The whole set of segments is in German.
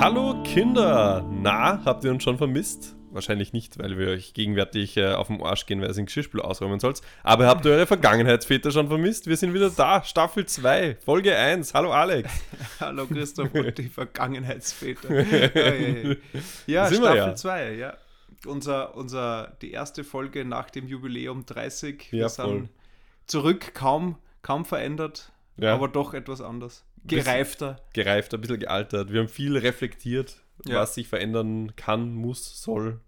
Hallo Kinder! Na, habt ihr uns schon vermisst? Wahrscheinlich nicht, weil wir euch gegenwärtig äh, auf den Arsch gehen, weil ihr den Geschirrspül ausräumen sollt. Aber habt ihr eure Vergangenheitsväter schon vermisst? Wir sind wieder da, Staffel 2, Folge 1. Hallo Alex. Hallo Christoph und die Vergangenheitsväter. ja, Sind Staffel ja. 2, ja. Unser, unser, die erste Folge nach dem Jubiläum 30. Ja, Wir voll. sind zurück, kaum, kaum verändert, Ja. aber doch etwas anders. Gereifter. Gereift, ein bisschen gealtert. Wir haben viel reflektiert, Ja. was sich verändern kann, muss, soll.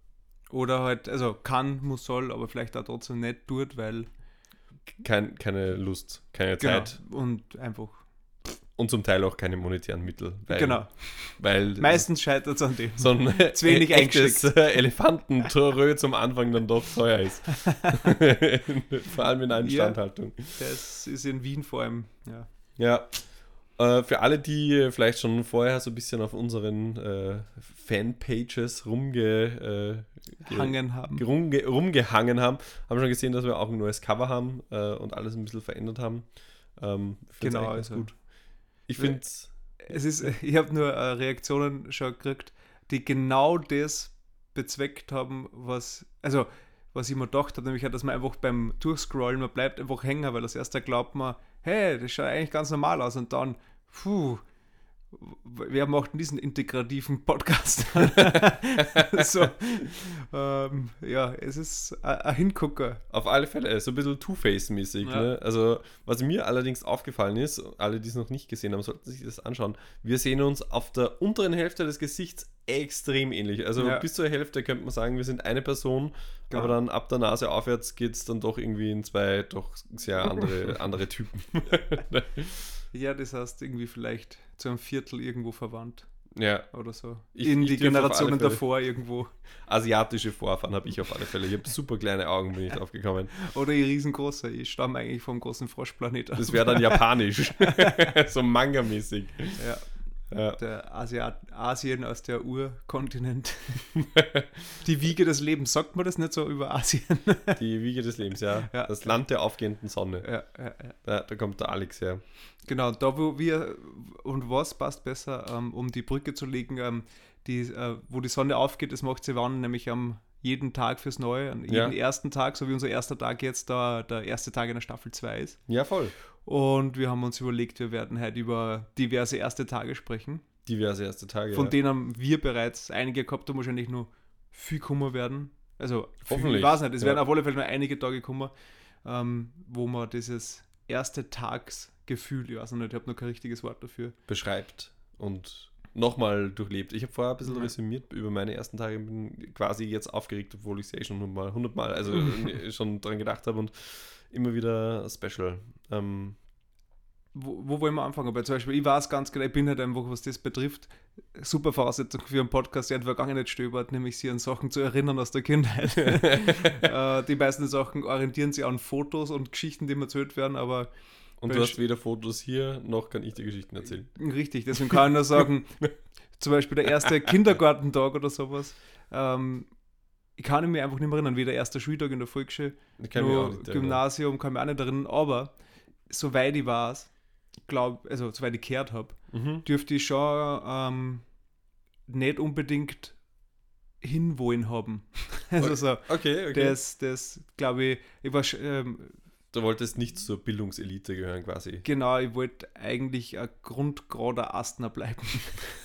Oder halt, also kann, muss, soll, aber vielleicht auch trotzdem nicht tut, weil. Kein, keine Lust, keine Zeit Genau. Und einfach. und zum Teil auch keine monetären Mittel. Weil, genau. Weil Meistens scheitert es an dem. so ein Zu wenig echtes Elefantentorö zum Anfang dann doch teuer ist. Vor allem in einer Ja. Instandhaltung. Das ist in Wien vor allem, ja. Ja. Äh, für alle, die äh, vielleicht schon vorher so ein bisschen auf unseren äh, Fanpages rumge, äh, haben. rumge, rumgehangen haben, haben schon gesehen, dass wir auch ein neues Cover haben äh, und alles ein bisschen verändert haben. Ähm, Genau, also- gut. Ich finde Es ist, ich habe nur äh, Reaktionen schon gekriegt, die genau das bezweckt haben, was, also, was ich mir gedacht habe, nämlich, dass man einfach beim Durchscrollen, man bleibt einfach hängen, weil das erste glaubt man, hey, das schaut eigentlich ganz normal aus und dann, puh, wer macht denn diesen integrativen Podcast? so, ähm, ja, es ist ein ein Hingucker. Auf alle Fälle, so ein bisschen Two-Face-mäßig. Ja. Ne? Also, was mir allerdings aufgefallen ist, alle, die es noch nicht gesehen haben, sollten sich das anschauen. Wir sehen uns auf der unteren Hälfte des Gesichts extrem ähnlich. Also, Ja. bis zur Hälfte könnte man sagen, wir sind eine Person, Genau. aber dann ab der Nase aufwärts geht es dann doch irgendwie in zwei doch sehr andere, andere Typen. Ja, das heißt irgendwie vielleicht zu einem Viertel irgendwo verwandt ja, oder so. Ich- In ich die Generationen davor irgendwo. asiatische Vorfahren habe ich auf alle Fälle. Ich habe super kleine Augen, bin ich drauf gekommen. Oder die riesengroße. Ich stamme eigentlich vom großen Froschplanet ab. Das wäre dann japanisch. so manga-mäßig. ja, Ja. der Asiat Asien als der Urkontinent. die Wiege des Lebens. Sagt man das nicht so über Asien? Die Wiege des Lebens, ja. Ja. Das Land der aufgehenden Sonne. ja, ja, ja. Da, da kommt der Alex her. Genau, da wo wir und was passt besser, ähm, um die Brücke zu legen, ähm, die, äh, wo die Sonne aufgeht, das macht sie wann, nämlich am jeden Tag fürs Neue, an Ja. jeden ersten Tag, so wie unser erster Tag jetzt da der erste Tag in der Staffel 2 ist. Ja, voll. Und wir haben uns überlegt, wir werden heute über diverse erste Tage sprechen. Diverse erste Tage. Von ja. denen haben wir bereits einige gehabt und wahrscheinlich nur viel kommen werden. Also, Hoffentlich, Ich weiß nicht, es ja. werden auf alle Fälle nur einige Tage kommen, ähm, wo man dieses erste Tagsgefühl, ich weiß nicht, ich habe noch kein richtiges Wort dafür. beschreibt und nochmal durchlebt. Ich habe vorher ein bisschen Ja. resümiert über meine ersten Tage, bin quasi jetzt aufgeregt, obwohl ich es eh schon hundertmal, hundertmal also schon dran gedacht habe und immer wieder special. Ähm, Wo, wo wollen wir anfangen? Aber zum Beispiel, ich weiß ganz genau, ich bin halt einfach, was das betrifft, super Voraussetzung für einen Podcast, der in der Vergangenheit stöbert, nämlich sich an Sachen zu erinnern aus der Kindheit. äh, die meisten Sachen orientieren sich an Fotos und Geschichten, die mir erzählt werden, aber und du hast weder Fotos hier, noch kann ich dir Geschichten erzählen. Richtig, deswegen kann ich nur sagen, zum Beispiel der erste Kindergartentag oder sowas. Ähm, ich kann mich einfach nicht mehr erinnern, wie der erste Schultag in der Volksschule, kann nur. Gymnasium, kann mich auch nicht erinnern, aber soweit ich weiß, glaube, also soweit ich gehört habe, Mhm. dürfte ich schon ähm, nicht unbedingt hinwollen haben. Also so, Okay, okay. das, das glaube ich, ich war ähm, du wolltest nicht zur Bildungselite gehören quasi. genau, ich wollte eigentlich ein grundgrader Astner bleiben.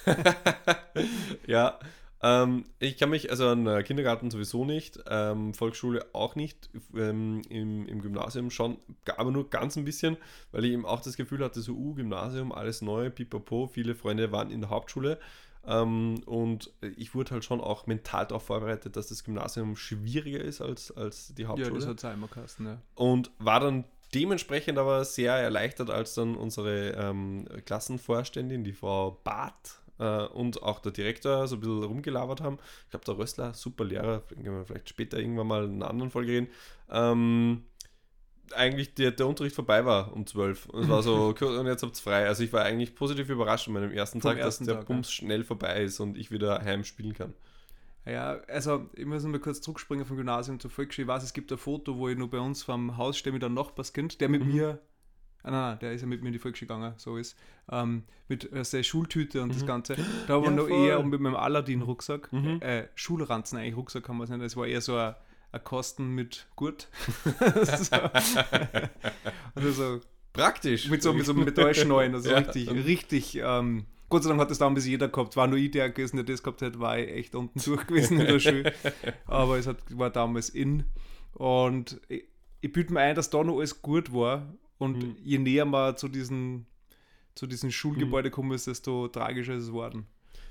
ja, ähm, ich kann mich, also an äh, Kindergarten sowieso nicht, ähm, Volksschule auch nicht, ähm, im, im Gymnasium schon, aber nur ganz ein bisschen, weil ich eben auch das Gefühl hatte, so, uh, Gymnasium, alles neu, pipapo, viele Freunde waren in der Hauptschule ähm, und ich wurde halt schon auch mental darauf vorbereitet, dass das Gymnasium schwieriger ist als, als die Ja, Hauptschule das hat geheißen, ja. und war dann dementsprechend aber sehr erleichtert, als dann unsere ähm, Klassenvorständin, die Frau Barth äh, und auch der Direktor so ein bisschen rumgelabert haben. Ich glaube, der Rössler, super Lehrer, können wir vielleicht später irgendwann mal in einer anderen Folge reden. Ähm, eigentlich der, der Unterricht vorbei war um 12 und es war so, und jetzt habt ihr frei. Also ich war eigentlich positiv überrascht an meinem ersten Vom Tag, ersten dass der Tag, ja. Bums schnell vorbei ist und ich wieder heim spielen kann. Ja, also ich muss mal kurz zurückspringen vom Gymnasium zur Volksschule. Ich weiß, es gibt ein Foto, wo ich nur bei uns vom Haus stehe mit einem Nachbarskind, der mit Mhm. mir Ah, nein, nein, der ist ja mit mir in die Volksschule gegangen, so ist. Ähm, mit äh, seiner Schultüte und das Mhm. Ganze. Da war Ja, noch voll. eher mit meinem Aladdin-Rucksack. Mhm. Äh, Schulranzen eigentlich, Rucksack kann man es nennen. Das war eher so ein, ein Kasten mit Gurt. so. also so Praktisch. mit so, mit so Metallschnallen, also Ja. richtig, richtig. Ähm, Gott sei Dank hat das damals jeder gehabt. War nur ich der gewesen, der das gehabt hat, war ich echt unten durch gewesen in der Schule. Aber es hat, war damals in. Und ich, ich bilde mir ein, dass da noch alles gut war. Und Mhm. je näher man zu diesen, zu diesen Schulgebäude gekommen ist, desto tragischer ist es worden.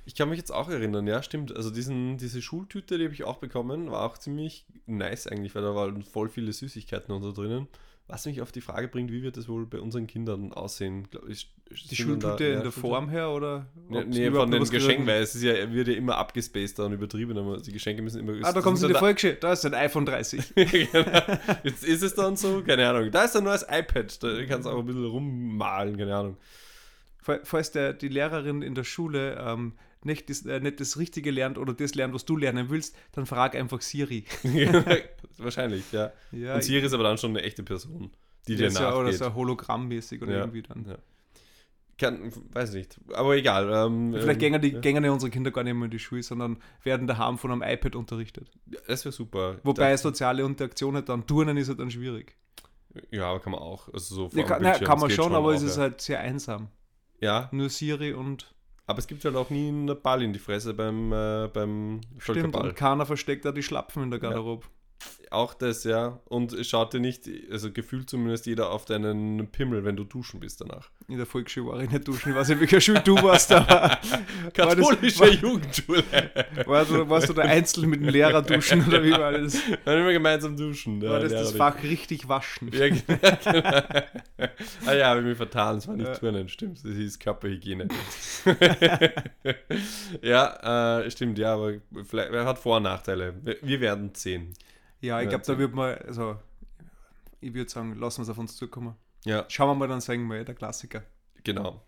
Ich kann mich jetzt auch erinnern, ja, stimmt. Also diesen, diese Schultüte, die habe ich auch bekommen, war auch ziemlich nice eigentlich, weil da waren voll viele Süßigkeiten und so drinnen. Was mich auf die Frage bringt, wie wird das wohl bei unseren Kindern aussehen? Glaub ich, Die Schultüte in der Form her oder? Nee, ob's nee von den Geschenken, weil es ist ja, wird ja immer abgespaceder und übertrieben, aber die Geschenke müssen immer. Ah, da kommt sind in die Volksschule. Da ist ein iPhone 30. genau. Jetzt ist es dann so, keine Ahnung. Da ist ein neues iPad, da kannst du auch ein bisschen rummalen, keine Ahnung. Fall- Falls der, die Lehrerin in der Schule ähm, nicht, das, äh, nicht das Richtige lernt oder das lernt, was du lernen willst, dann frag einfach Siri. Wahrscheinlich, ja. Ja, Und Siri ist aber dann schon eine echte Person, die ja, dir so, oder nachgeht. so hologrammmäßig oder Ja. irgendwie dann. Ja. Kann, weiß nicht. Aber egal. Ähm, Vielleicht ähm, gehen, die, ja. ja unsere Kinder gar nicht mehr in die Schule, sondern werden daheim von einem iPad unterrichtet. Das wäre super. Wobei Da- soziale Interaktion halt dann, Turnen ist halt dann schwierig. Ja, aber kann man auch. Also so Ja, kann, na, kann das man geht schon, aber es auch, ist ja. halt sehr einsam. Ja, Nur Siri und aber es gibt halt auch nie einen Ball in die Fresse beim, äh, beim stimmt, Völkerball. und keiner versteckt da die Schlapfen in der Garderobe. Auch das, ja. Und es schaut dir nicht, also gefühlt zumindest jeder auf deinen Pimmel, wenn du duschen bist danach. In der Volksschule war ich nicht duschen. Ich weiß nicht, welcher Schule du warst, aber Katholische war- Jugendschule. warst du, warst du der Einzelne mit dem Lehrer duschen oder wie war das? Dann immer gemeinsam duschen. War das das. Fach richtig waschen? Ja, genau. ah ja, habe ich mich vertan, es war nicht Ja. Turnen, stimmt. Das hieß Körperhygiene. ja, äh, stimmt, ja, aber vielleicht, hat Vor- und Nachteile. Wir, wir werden sehen. Ja, ich glaube, da wird man, also ich würde sagen, lassen wir es auf uns zukommen. Ja, Schauen wir mal, dann sagen wir der Klassiker. genau.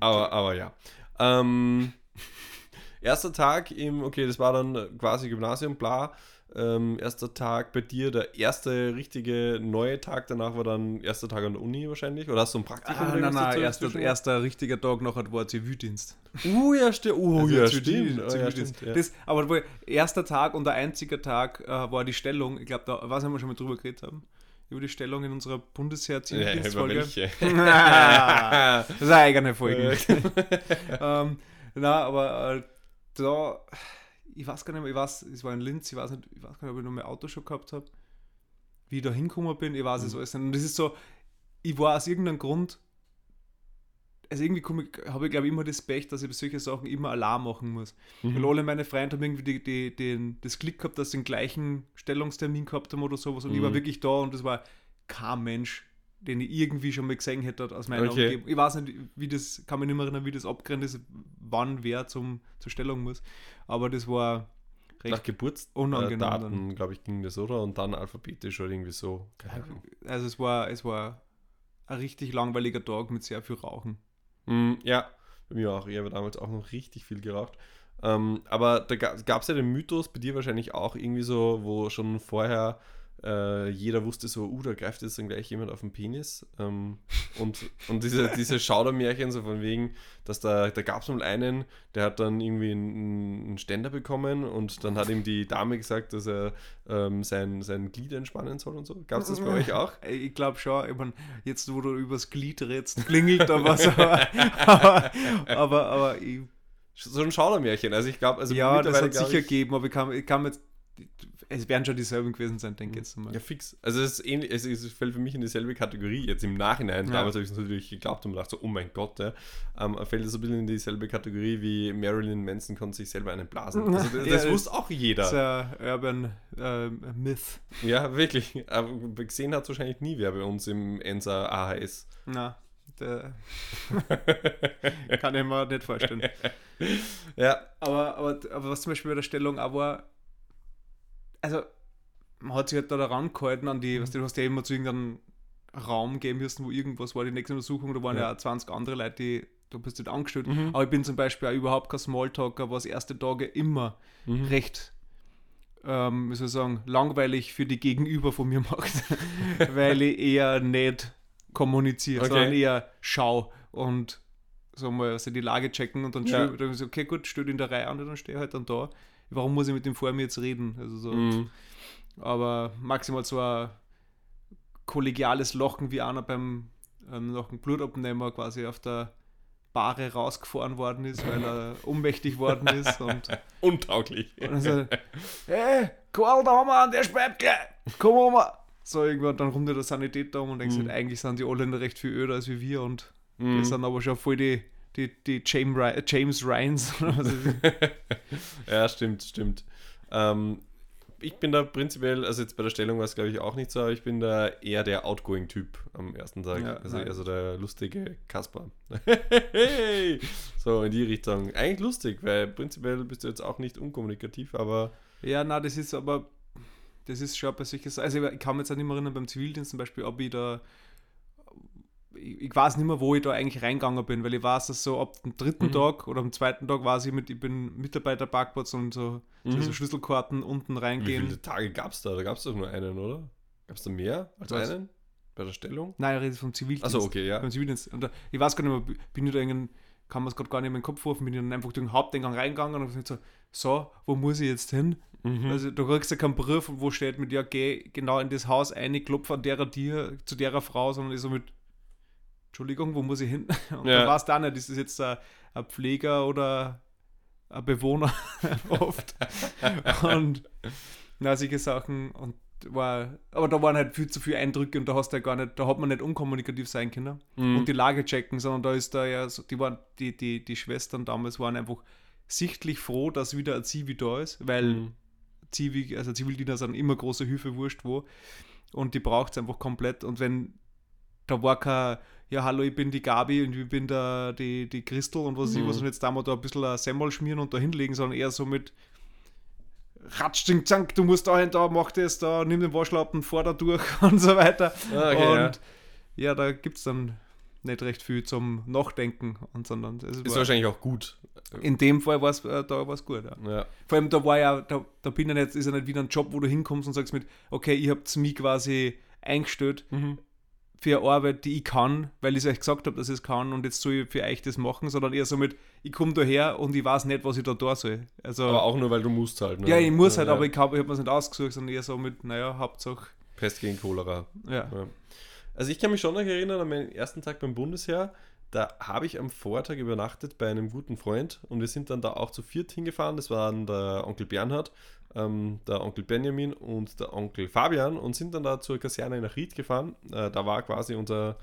Aber, aber ja. Ähm, erster Tag im, okay, das war dann quasi Gymnasium, bla. Ähm, erster Tag bei dir, der erste richtige neue Tag, danach war dann erster Tag an der Uni wahrscheinlich? Oder hast du ein Praktikum? Ah, nein, was nein, erster, erster richtiger Tag nachher war Zivildienst. Uh, ja, stimmt. Uh, Also ja, stimmt. Oh, ja, Zivildienst. stimmt ja. Das, aber erster Tag und der einzige Tag äh, war die Stellung. Ich glaube, da weiß nicht, ob wir schon mal drüber geredet haben. Über die Stellung in unserer Bundesheer-Zivildienstfolge. welche? das ist eine eigene Folge. Ähm, na, aber äh, da, ich weiß gar nicht mehr, ich weiß, es war in Linz, ich weiß nicht, ich weiß gar nicht, ob ich noch mein Auto schon gehabt habe, wie ich da hingekommen bin, ich weiß es Mhm. alles nicht. Und das ist so, ich war aus irgendeinem Grund, also irgendwie habe ich glaube ich immer das Pech, dass ich bei solchen Sachen immer Alarm machen muss. Weil Mhm. alle meine Freunde haben irgendwie die, die, den, das Glück gehabt, dass sie den gleichen Stellungstermin gehabt haben oder sowas und ich war Mhm. wirklich da und das war kein Mensch, den ich irgendwie schon mal gesehen hätte aus meiner Okay. Umgebung. Ich weiß nicht, wie das, kann mich nicht mehr erinnern, wie das abgerennt ist, wann wer zum, zur Stellung muss. Aber das war Nach recht Geburtsdaten, unangenehm dann. glaube ich, ging das, oder? Und dann alphabetisch oder irgendwie so. Also es war, es war ein richtig langweiliger Tag mit sehr viel Rauchen. Mm, ja, bei mir auch. Ich habe damals auch noch richtig viel geraucht. Ähm, aber da gab es ja den Mythos, bei dir wahrscheinlich auch irgendwie so, wo schon vorher äh, jeder wusste so, uh, da greift jetzt dann gleich jemand auf den Penis. Ähm, und und diese, diese Schaudermärchen, so von wegen, dass da, da gab es mal einen, der hat dann irgendwie einen, einen Ständer bekommen und dann hat ihm die Dame gesagt, dass er ähm, sein, sein Glied entspannen soll und so. Gab es das bei euch auch? Ich glaube schon, ich mein, jetzt wo du übers Glied redst, klingelt da was, aber, aber, aber, aber ich, So ein Schaudermärchen. Also ich glaube, also ja, das hat sicher ich- gegeben, aber ich kann, ich kann jetzt, es werden schon dieselben gewesen sein, denke ich jetzt mal. Ja, fix. Also es ist ähnlich, es, es fällt für mich in dieselbe Kategorie, jetzt im Nachhinein. Ja. Damals habe ich es natürlich geglaubt und gedacht so, oh mein Gott, ja. Ähm, fällt es so ein bisschen in dieselbe Kategorie wie Marilyn Manson konnte sich selber einen blasen. Also das, Ja, das wusste auch Das ist jeder. ein Urban äh, Myth. Ja, wirklich. Aber gesehen hat es wahrscheinlich nie wer bei uns im Ensa AHS. Na, der kann ich mir nicht vorstellen. Ja. Aber, aber, aber was zum Beispiel bei der Stellung auch war, also man hat sich halt da daran gehalten an die, weißt du, du hast ja immer zu irgendeinem Raum gehen müssen, wo irgendwas war, die nächste Untersuchung, da waren ja, Ja. auch 20 andere Leute, die, da bist du nicht angestellt. Mhm. Aber ich bin zum Beispiel auch überhaupt kein Smalltalker, was erste Tage immer Mhm. recht, ähm, wie soll ich sagen, langweilig für die Gegenüber von mir macht, weil ich eher nicht kommuniziere, Okay. sondern eher schau und so mal also die Lage checken und dann Ja. steh, dann so, okay, gut, stell in der Reihe an und dann stehe ich halt dann da. Warum muss ich mit dem vor mir jetzt reden? Also so, Mhm. aber maximal so ein kollegiales Lachen wie einer beim ähm, nach dem Blutabnehmer quasi auf der Bahre rausgefahren worden ist, weil er ohnmächtig worden ist und Untauglich. und dann so, hey, Karl, da haben wir einen, der speibt gleich, komm mal. So irgendwann, dann rum der Sanitäter um und denkst, Mhm. halt, eigentlich sind die Holländer recht viel öder als wie wir und Mhm. die sind aber schon voll die, die, die James, Ry James Ryans. Ja, stimmt, stimmt. Ähm, ich bin da prinzipiell, also jetzt bei der Stellung war es glaube ich auch nicht so, aber ich bin da eher der Outgoing-Typ am ersten Tag. Ja, also nein. eher so der lustige Kasper. so in die Richtung. Eigentlich lustig, weil prinzipiell bist du jetzt auch nicht unkommunikativ, aber ja, na, das ist aber, das ist schon bei Sachen. Also ich kann mich jetzt auch nicht mehr erinnern beim Zivildienst zum Beispiel, ob ich da, ich, ich weiß nicht mehr, wo ich da eigentlich reingegangen bin, weil ich weiß, dass so ab dem dritten Mhm. Tag oder am zweiten Tag weiß ich mit, ich bin Mitarbeiterparkplatz und so, Mhm. so Schlüsselkarten unten wie reingehen. viele Tage gab es da? Da gab es doch nur einen, oder? Gab es da mehr als Was? einen? Bei der Stellung? Nein, ich rede vom Zivildienst. Achso, okay, ja. Beim Zivildienst. Und da, ich weiß gar nicht mehr, bin ich da irgendein, kann man es gerade gar nicht mehr in den Kopf rufen, bin ich dann einfach durch den Haupteingang reingegangen und hab gesagt so, so, wo muss ich jetzt hin? Mhm. Also du kriegst ja keinen Brief, wo steht mit, ja, geh genau in das Haus ein, klopf an derer dir, zu derer Frau, sondern ich so mit, Entschuldigung, wo muss ich hin? Und Ja. dann weißt du auch nicht, ist das jetzt ein, ein Pfleger oder ein Bewohner oft. und na, solche Sachen und war, aber da waren halt viel zu viele Eindrücke und da hast du ja gar nicht, da hat man nicht unkommunikativ sein können Mhm. und die Lage checken, sondern da ist da ja, so, die waren, die, die, die Schwestern damals waren einfach sichtlich froh, dass wieder ein Zivi da ist, weil Mhm. Zivi, also Zivildiener sind immer große Hilfe, wurscht wo. Und die braucht es einfach komplett. Und wenn da war kein, ja hallo, ich bin die Gabi und ich bin da die, die Christel und was weiß ich Mhm. was und jetzt da mal da ein bisschen ein Semmel schmieren und da hinlegen, sondern eher so mit Ratsch, ding, zank, du musst da hin, da, mach das, da, nimm den Waschlappen, fahr da durch und so weiter. Ah, okay, und ja, da gibt es dann nicht recht viel zum Nachdenken und sondern es Ist war, wahrscheinlich auch gut. in dem Fall war es äh, da war's gut. Ja. Ja. Vor allem, da war ja, da, da bin ich nicht, ist ja nicht wieder ein Job, wo du hinkommst und sagst mit, okay, ihr habt mich quasi eingestellt Mhm. Für eine Arbeit, die ich kann, weil ich es euch gesagt habe, dass ich es kann und jetzt soll ich für euch das machen, sondern eher so mit, ich komme daher und ich weiß nicht, was ich da tun soll. Also, Aber auch nur, weil du musst halt. Ne? ja, ich muss halt, ja. aber ich habe ich hab mir es nicht ausgesucht, sondern eher so mit, naja, Hauptsache, Pest gegen Cholera. ja. Ja. Also ich kann mich schon noch erinnern an meinen ersten Tag beim Bundesheer. Da habe ich am Vortag übernachtet bei einem guten Freund und wir sind dann da auch zu viert hingefahren. Das waren der Onkel Bernhard, ähm, der Onkel Benjamin und der Onkel Fabian und sind dann da zur Kaserne nach Ried gefahren. Äh, da war quasi unser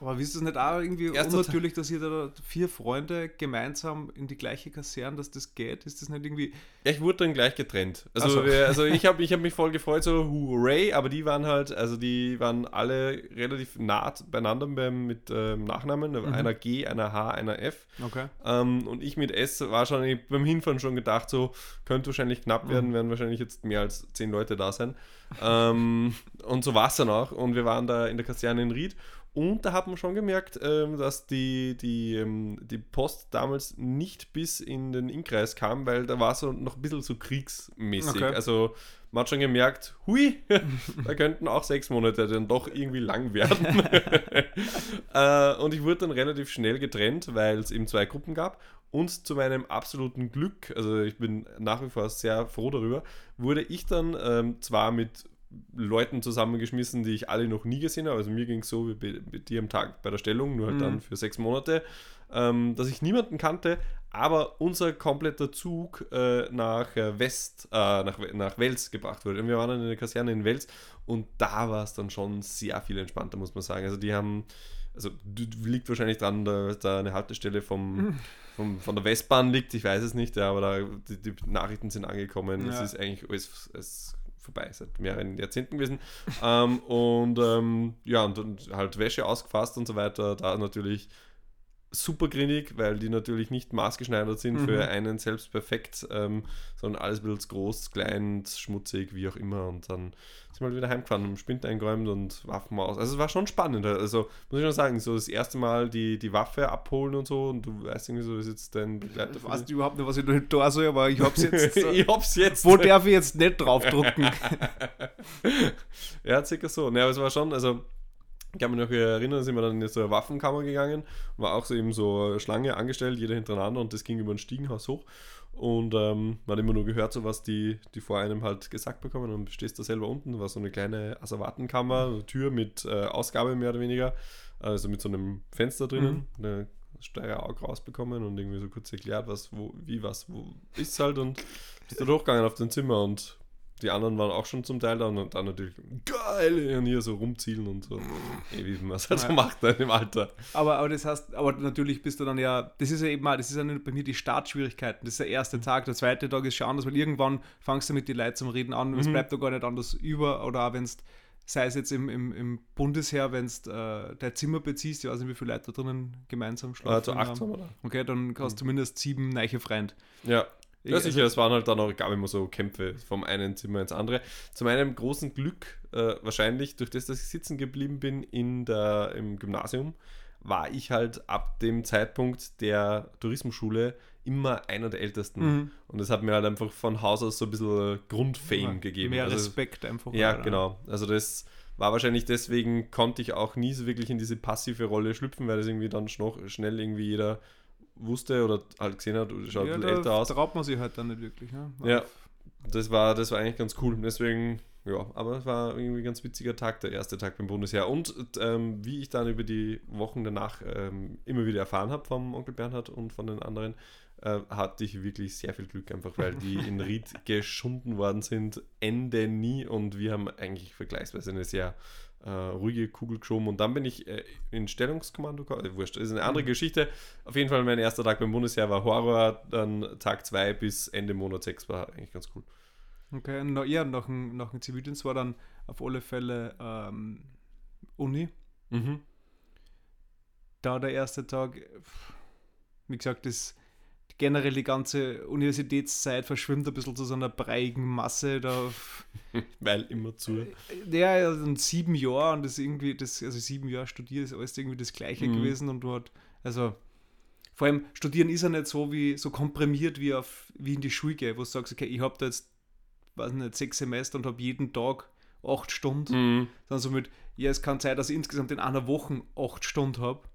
Aber wisst ihr es nicht auch irgendwie Erster unnatürlich, dass ihr da vier Freunde gemeinsam in die gleiche Kaserne, dass das geht? Ist das nicht irgendwie. Ja, ich wurde dann gleich getrennt. Also, so. wir, also ich habe ich hab mich voll gefreut, so hooray, aber die waren halt, also die waren alle relativ nah beieinander beim, mit ähm, Nachnamen. Mhm. Einer G, einer H, einer F. Okay. Ähm, und ich mit S war schon beim Hinfahren schon gedacht, so könnte wahrscheinlich knapp Mhm. werden, werden wahrscheinlich jetzt mehr als zehn Leute da sein. ähm, und so war es dann auch. Und wir waren da in der Kaserne in Ried. Und da hat man schon gemerkt, ähm, dass die, die, ähm, die Post damals nicht bis in den Innkreis kam, weil da war so noch ein bisschen so kriegsmäßig. Okay. Also man hat schon gemerkt, hui, da könnten auch sechs Monate dann doch irgendwie lang werden. äh, und ich wurde dann relativ schnell getrennt, weil es eben zwei Gruppen gab. Und zu meinem absoluten Glück, also ich bin nach wie vor sehr froh darüber, wurde ich dann ähm, zwar mit Leuten zusammengeschmissen, die ich alle noch nie gesehen habe. Also mir ging es so wie bei, bei dir am Tag bei der Stellung, nur halt Mhm. dann für sechs Monate, ähm, dass ich niemanden kannte, aber unser kompletter Zug äh, nach äh, West, äh, nach, nach Wels gebracht wurde. Und wir waren dann in der Kaserne in Wels und da war es dann schon sehr viel entspannter, muss man sagen. Also die haben, also liegt wahrscheinlich dran, dass da eine Haltestelle vom, vom, von der Westbahn liegt, ich weiß es nicht, ja, aber da, die, die Nachrichten sind angekommen. Es Ja. ist eigentlich alles, alles vorbei seit mehreren Jahrzehnten gewesen. ähm, und ähm, ja, und, und halt Wäsche ausgefasst und so weiter. Da natürlich super grinig, weil die natürlich nicht maßgeschneidert sind Mhm. für einen selbst perfekt, ähm, sondern alles ein bisschen groß, klein, schmutzig, wie auch immer. Und dann sind wir halt wieder heimgefahren, haben Spind eingeräumt und Waffen aus. Also es war schon spannend. Also muss ich schon sagen, so das erste Mal die, die Waffe abholen und so und du weißt irgendwie so, ist jetzt dein Begleiter. Ich weiß überhaupt nicht, was ich da da soll, aber ich hab's jetzt. ich hab's jetzt. Wo darf ich jetzt nicht draufdrucken? ja, circa so. Ne, aber es war schon, also Ich kann mich noch erinnern, sind wir dann in so eine Waffenkammer gegangen, war auch so eben so eine Schlange angestellt, jeder hintereinander und das ging über ein Stiegenhaus hoch. Und ähm, man hat immer nur gehört, so was die, die vor einem halt gesagt bekommen. Und stehst da selber unten, war so eine kleine Asservatenkammer, eine Tür mit äh, Ausgabe mehr oder weniger, also mit so einem Fenster drinnen. Mhm. Eine auch rausbekommen und irgendwie so kurz erklärt, was, wo, wie, was, wo ist halt und bist da durchgegangen auf dein Zimmer und die anderen waren auch schon zum Teil da und dann natürlich geil und hier so rumzielen und so. Ey, wie man es halt so macht dann im Alter. Aber, aber das heißt, aber natürlich bist du dann ja, das ist ja eben mal, das ist ja bei mir die Startschwierigkeiten. Das ist der erste Tag, der zweite Tag ist schon anders, weil irgendwann fangst du mit den Leuten zum Reden an und es mhm. bleibt da gar nicht anders über oder auch wenn es sei es jetzt im, im, im Bundesheer, wenn du äh, dein Zimmer beziehst, ich weiß nicht, wie viele Leute da drinnen gemeinsam schlafen. Also acht haben wir da. Okay, dann hast du mhm. zumindest sieben neiche Freunde. Ja. Ja, sicher, es waren halt dann auch, gab immer so Kämpfe vom einen Zimmer ins andere. Zu meinem großen Glück, äh, wahrscheinlich durch das, dass ich sitzen geblieben bin in der, im Gymnasium, war ich halt ab dem Zeitpunkt der Tourismusschule immer einer der Ältesten. Mhm. Und das hat mir halt einfach von Haus aus so ein bisschen Grundfame ja, gegeben. Mehr also, Respekt einfach. Ja, oder? genau. Also das war wahrscheinlich deswegen, konnte ich auch nie so wirklich in diese passive Rolle schlüpfen, weil das irgendwie dann schnell irgendwie jeder wusste oder halt gesehen hat, schaut ja, ein bisschen älter aus. traut man sich halt dann nicht wirklich. Ne? Ja, das war, das war eigentlich ganz cool. Deswegen, ja, aber es war irgendwie ein ganz witziger Tag, der erste Tag beim Bundesheer. Und ähm, wie ich dann über die Wochen danach ähm, immer wieder erfahren habe vom Onkel Bernhard und von den anderen, äh, hatte ich wirklich sehr viel Glück, einfach weil die in Ried geschunden worden sind, Ende nie. Und wir haben eigentlich vergleichsweise eine sehr äh, ruhige Kugel geschoben und dann bin ich äh, in Stellungskommando, äh, wurscht, das ist eine andere mhm. Geschichte. Auf jeden Fall mein erster Tag beim Bundesheer war Horror, dann Tag 2 bis Ende Monat 6 war eigentlich ganz cool. Okay, und ja, nach dem, nach dem Zivildienst war dann auf alle Fälle ähm, Uni. Mhm. Da der erste Tag, wie gesagt, das generell die ganze Universitätszeit verschwimmt ein bisschen zu so einer breiigen Masse. Da, Weil immer zu. Ja, also sieben Jahre und das irgendwie, das, also sieben Jahre studiert, ist alles irgendwie das Gleiche mhm. gewesen und dort, also vor allem studieren ist ja nicht so wie so komprimiert wie auf wie in die Schule wo du sagst, okay, ich habe da jetzt, weiß nicht, sechs Semester und habe jeden Tag acht Stunden. Mhm. Dann so mit, ja, es kann sein, dass ich insgesamt in einer Woche acht Stunden habe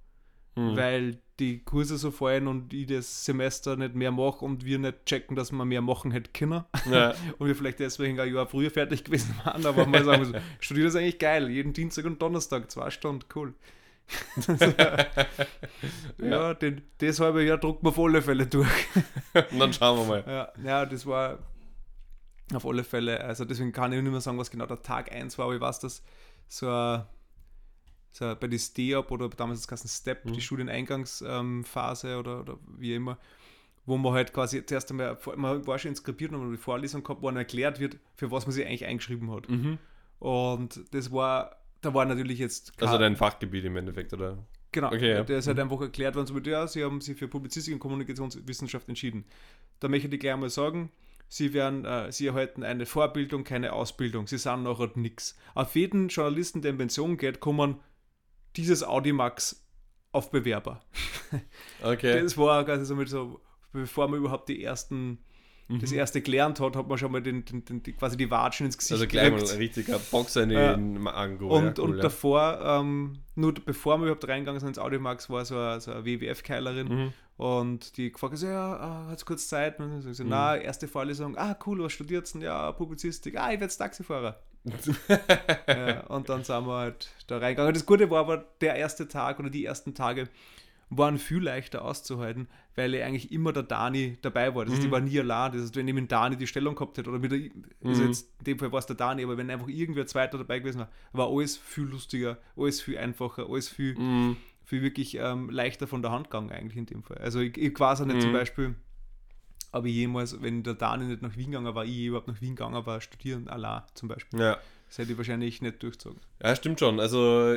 mhm. weil die Kurse so fallen und ich das Semester nicht mehr mache und wir nicht checken, dass man mehr machen hätte können. Ja. und wir vielleicht deswegen ein Jahr früher fertig gewesen waren, aber mal sagen, so, studiere ist eigentlich geil. Jeden Dienstag und Donnerstag, zwei Stunden, cool. ja, ja, den, das halbe Jahr drucken wir auf alle Fälle durch. und dann schauen wir mal. Ja, ja, das war auf alle Fälle, also deswegen kann ich nicht mehr sagen, was genau der Tag 1 war, aber ich weiß, dass so ein so bei die STEOP oder damals das ganze Step, mhm. die Studieneingangsphase ähm, oder, oder wie immer, wo man halt quasi zuerst einmal, man war schon inskribiert und die Vorlesung gehabt, wo dann erklärt wird, für was man sich eigentlich eingeschrieben hat. Mhm. Und das war, da war natürlich jetzt. Also dein Fachgebiet im Endeffekt, oder? Genau, okay, ja. der ist halt mhm. einfach erklärt worden, so mit, ja, sie haben sich für Publizistik und Kommunikationswissenschaft entschieden. Da möchte ich gleich mal sagen, sie werden, äh, sie erhalten eine Vorbildung, keine Ausbildung, sie sind nachher nichts. Auf jeden Journalisten, der in Pension geht, kommen dieses Audimax auf Bewerber. Okay. Das war quasi so mit so, bevor man überhaupt die ersten mhm. das erste gelernt hat, hat man schon mal den, den, den, quasi die Watschen ins Gesicht Also gleich gekriegt. mal ein richtiger Boxer in den Ango. Und, ja, cool, und ja. davor, ähm, nur bevor wir überhaupt reingegangen sind ins Audimax, war so eine, so eine WWF-Keilerin mhm. und die gefragt so, ja, äh, hat es kurz Zeit? Und so, so, mhm. na, erste Vorlesung, ah, cool, was studierst du? Ja, Publizistik, ah, ich werde Taxifahrer. ja, und dann sind wir halt da reingegangen. Das Gute war aber, der erste Tag oder die ersten Tage waren viel leichter auszuhalten, weil eigentlich immer der Dani dabei war. Das heißt, mhm. ich war nie allein. Das heißt, wenn ich mit Dani die Stellung gehabt hätte, oder mit der, also mhm. jetzt, in dem Fall war es der Dani, aber wenn einfach irgendwer zweiter dabei gewesen war, war alles viel lustiger, alles viel einfacher, alles viel, mhm. viel wirklich ähm, leichter von der Hand gegangen eigentlich in dem Fall. Also ich, ich weiß auch nicht zum mhm. Aber jemals, wenn der Dani nicht nach Wien gegangen war, ich überhaupt nach Wien gegangen war, studieren, allein zum Beispiel. Ja. Das hätte ich wahrscheinlich nicht durchgezogen. Ja, stimmt schon. Also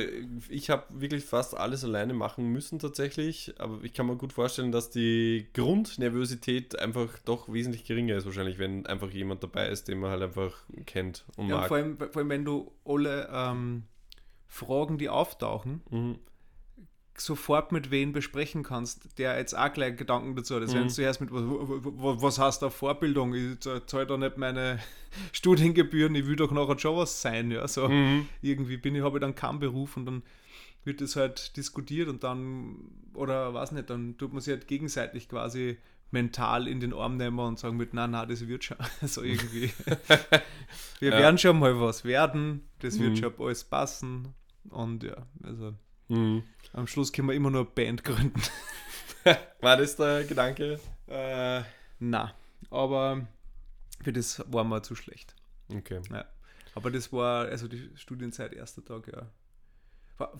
ich habe wirklich fast alles alleine machen müssen tatsächlich, aber ich kann mir gut vorstellen, dass die Grundnervosität einfach doch wesentlich geringer ist wahrscheinlich, wenn einfach jemand dabei ist, den man halt einfach kennt und ja, mag. Vor allem, vor allem, wenn du alle ähm, Fragen, die auftauchen, mhm sofort mit wem besprechen kannst, der jetzt auch gleich Gedanken dazu hat. Das mhm. wenn du erst mit, was, was heißt da Vorbildung? Ich zahle da nicht meine Studiengebühren, ich will doch nachher schon was sein. Ja? So, mhm. Irgendwie bin ich, habe ich dann keinen Beruf und dann wird das halt diskutiert und dann, oder weiß nicht, dann tut man sich halt gegenseitig quasi mental in den Arm nehmen und sagen mit, na, na, das wird schon. So irgendwie. Wir ja. werden schon mal was werden, das wird mhm. schon alles passen. Und ja, also mhm. Am Schluss können wir immer nur eine Band gründen. War das der Gedanke? Äh, na, aber für das war mir zu schlecht. Okay. Ja. Aber das war, also die Studienzeit, erster Tag, ja. War,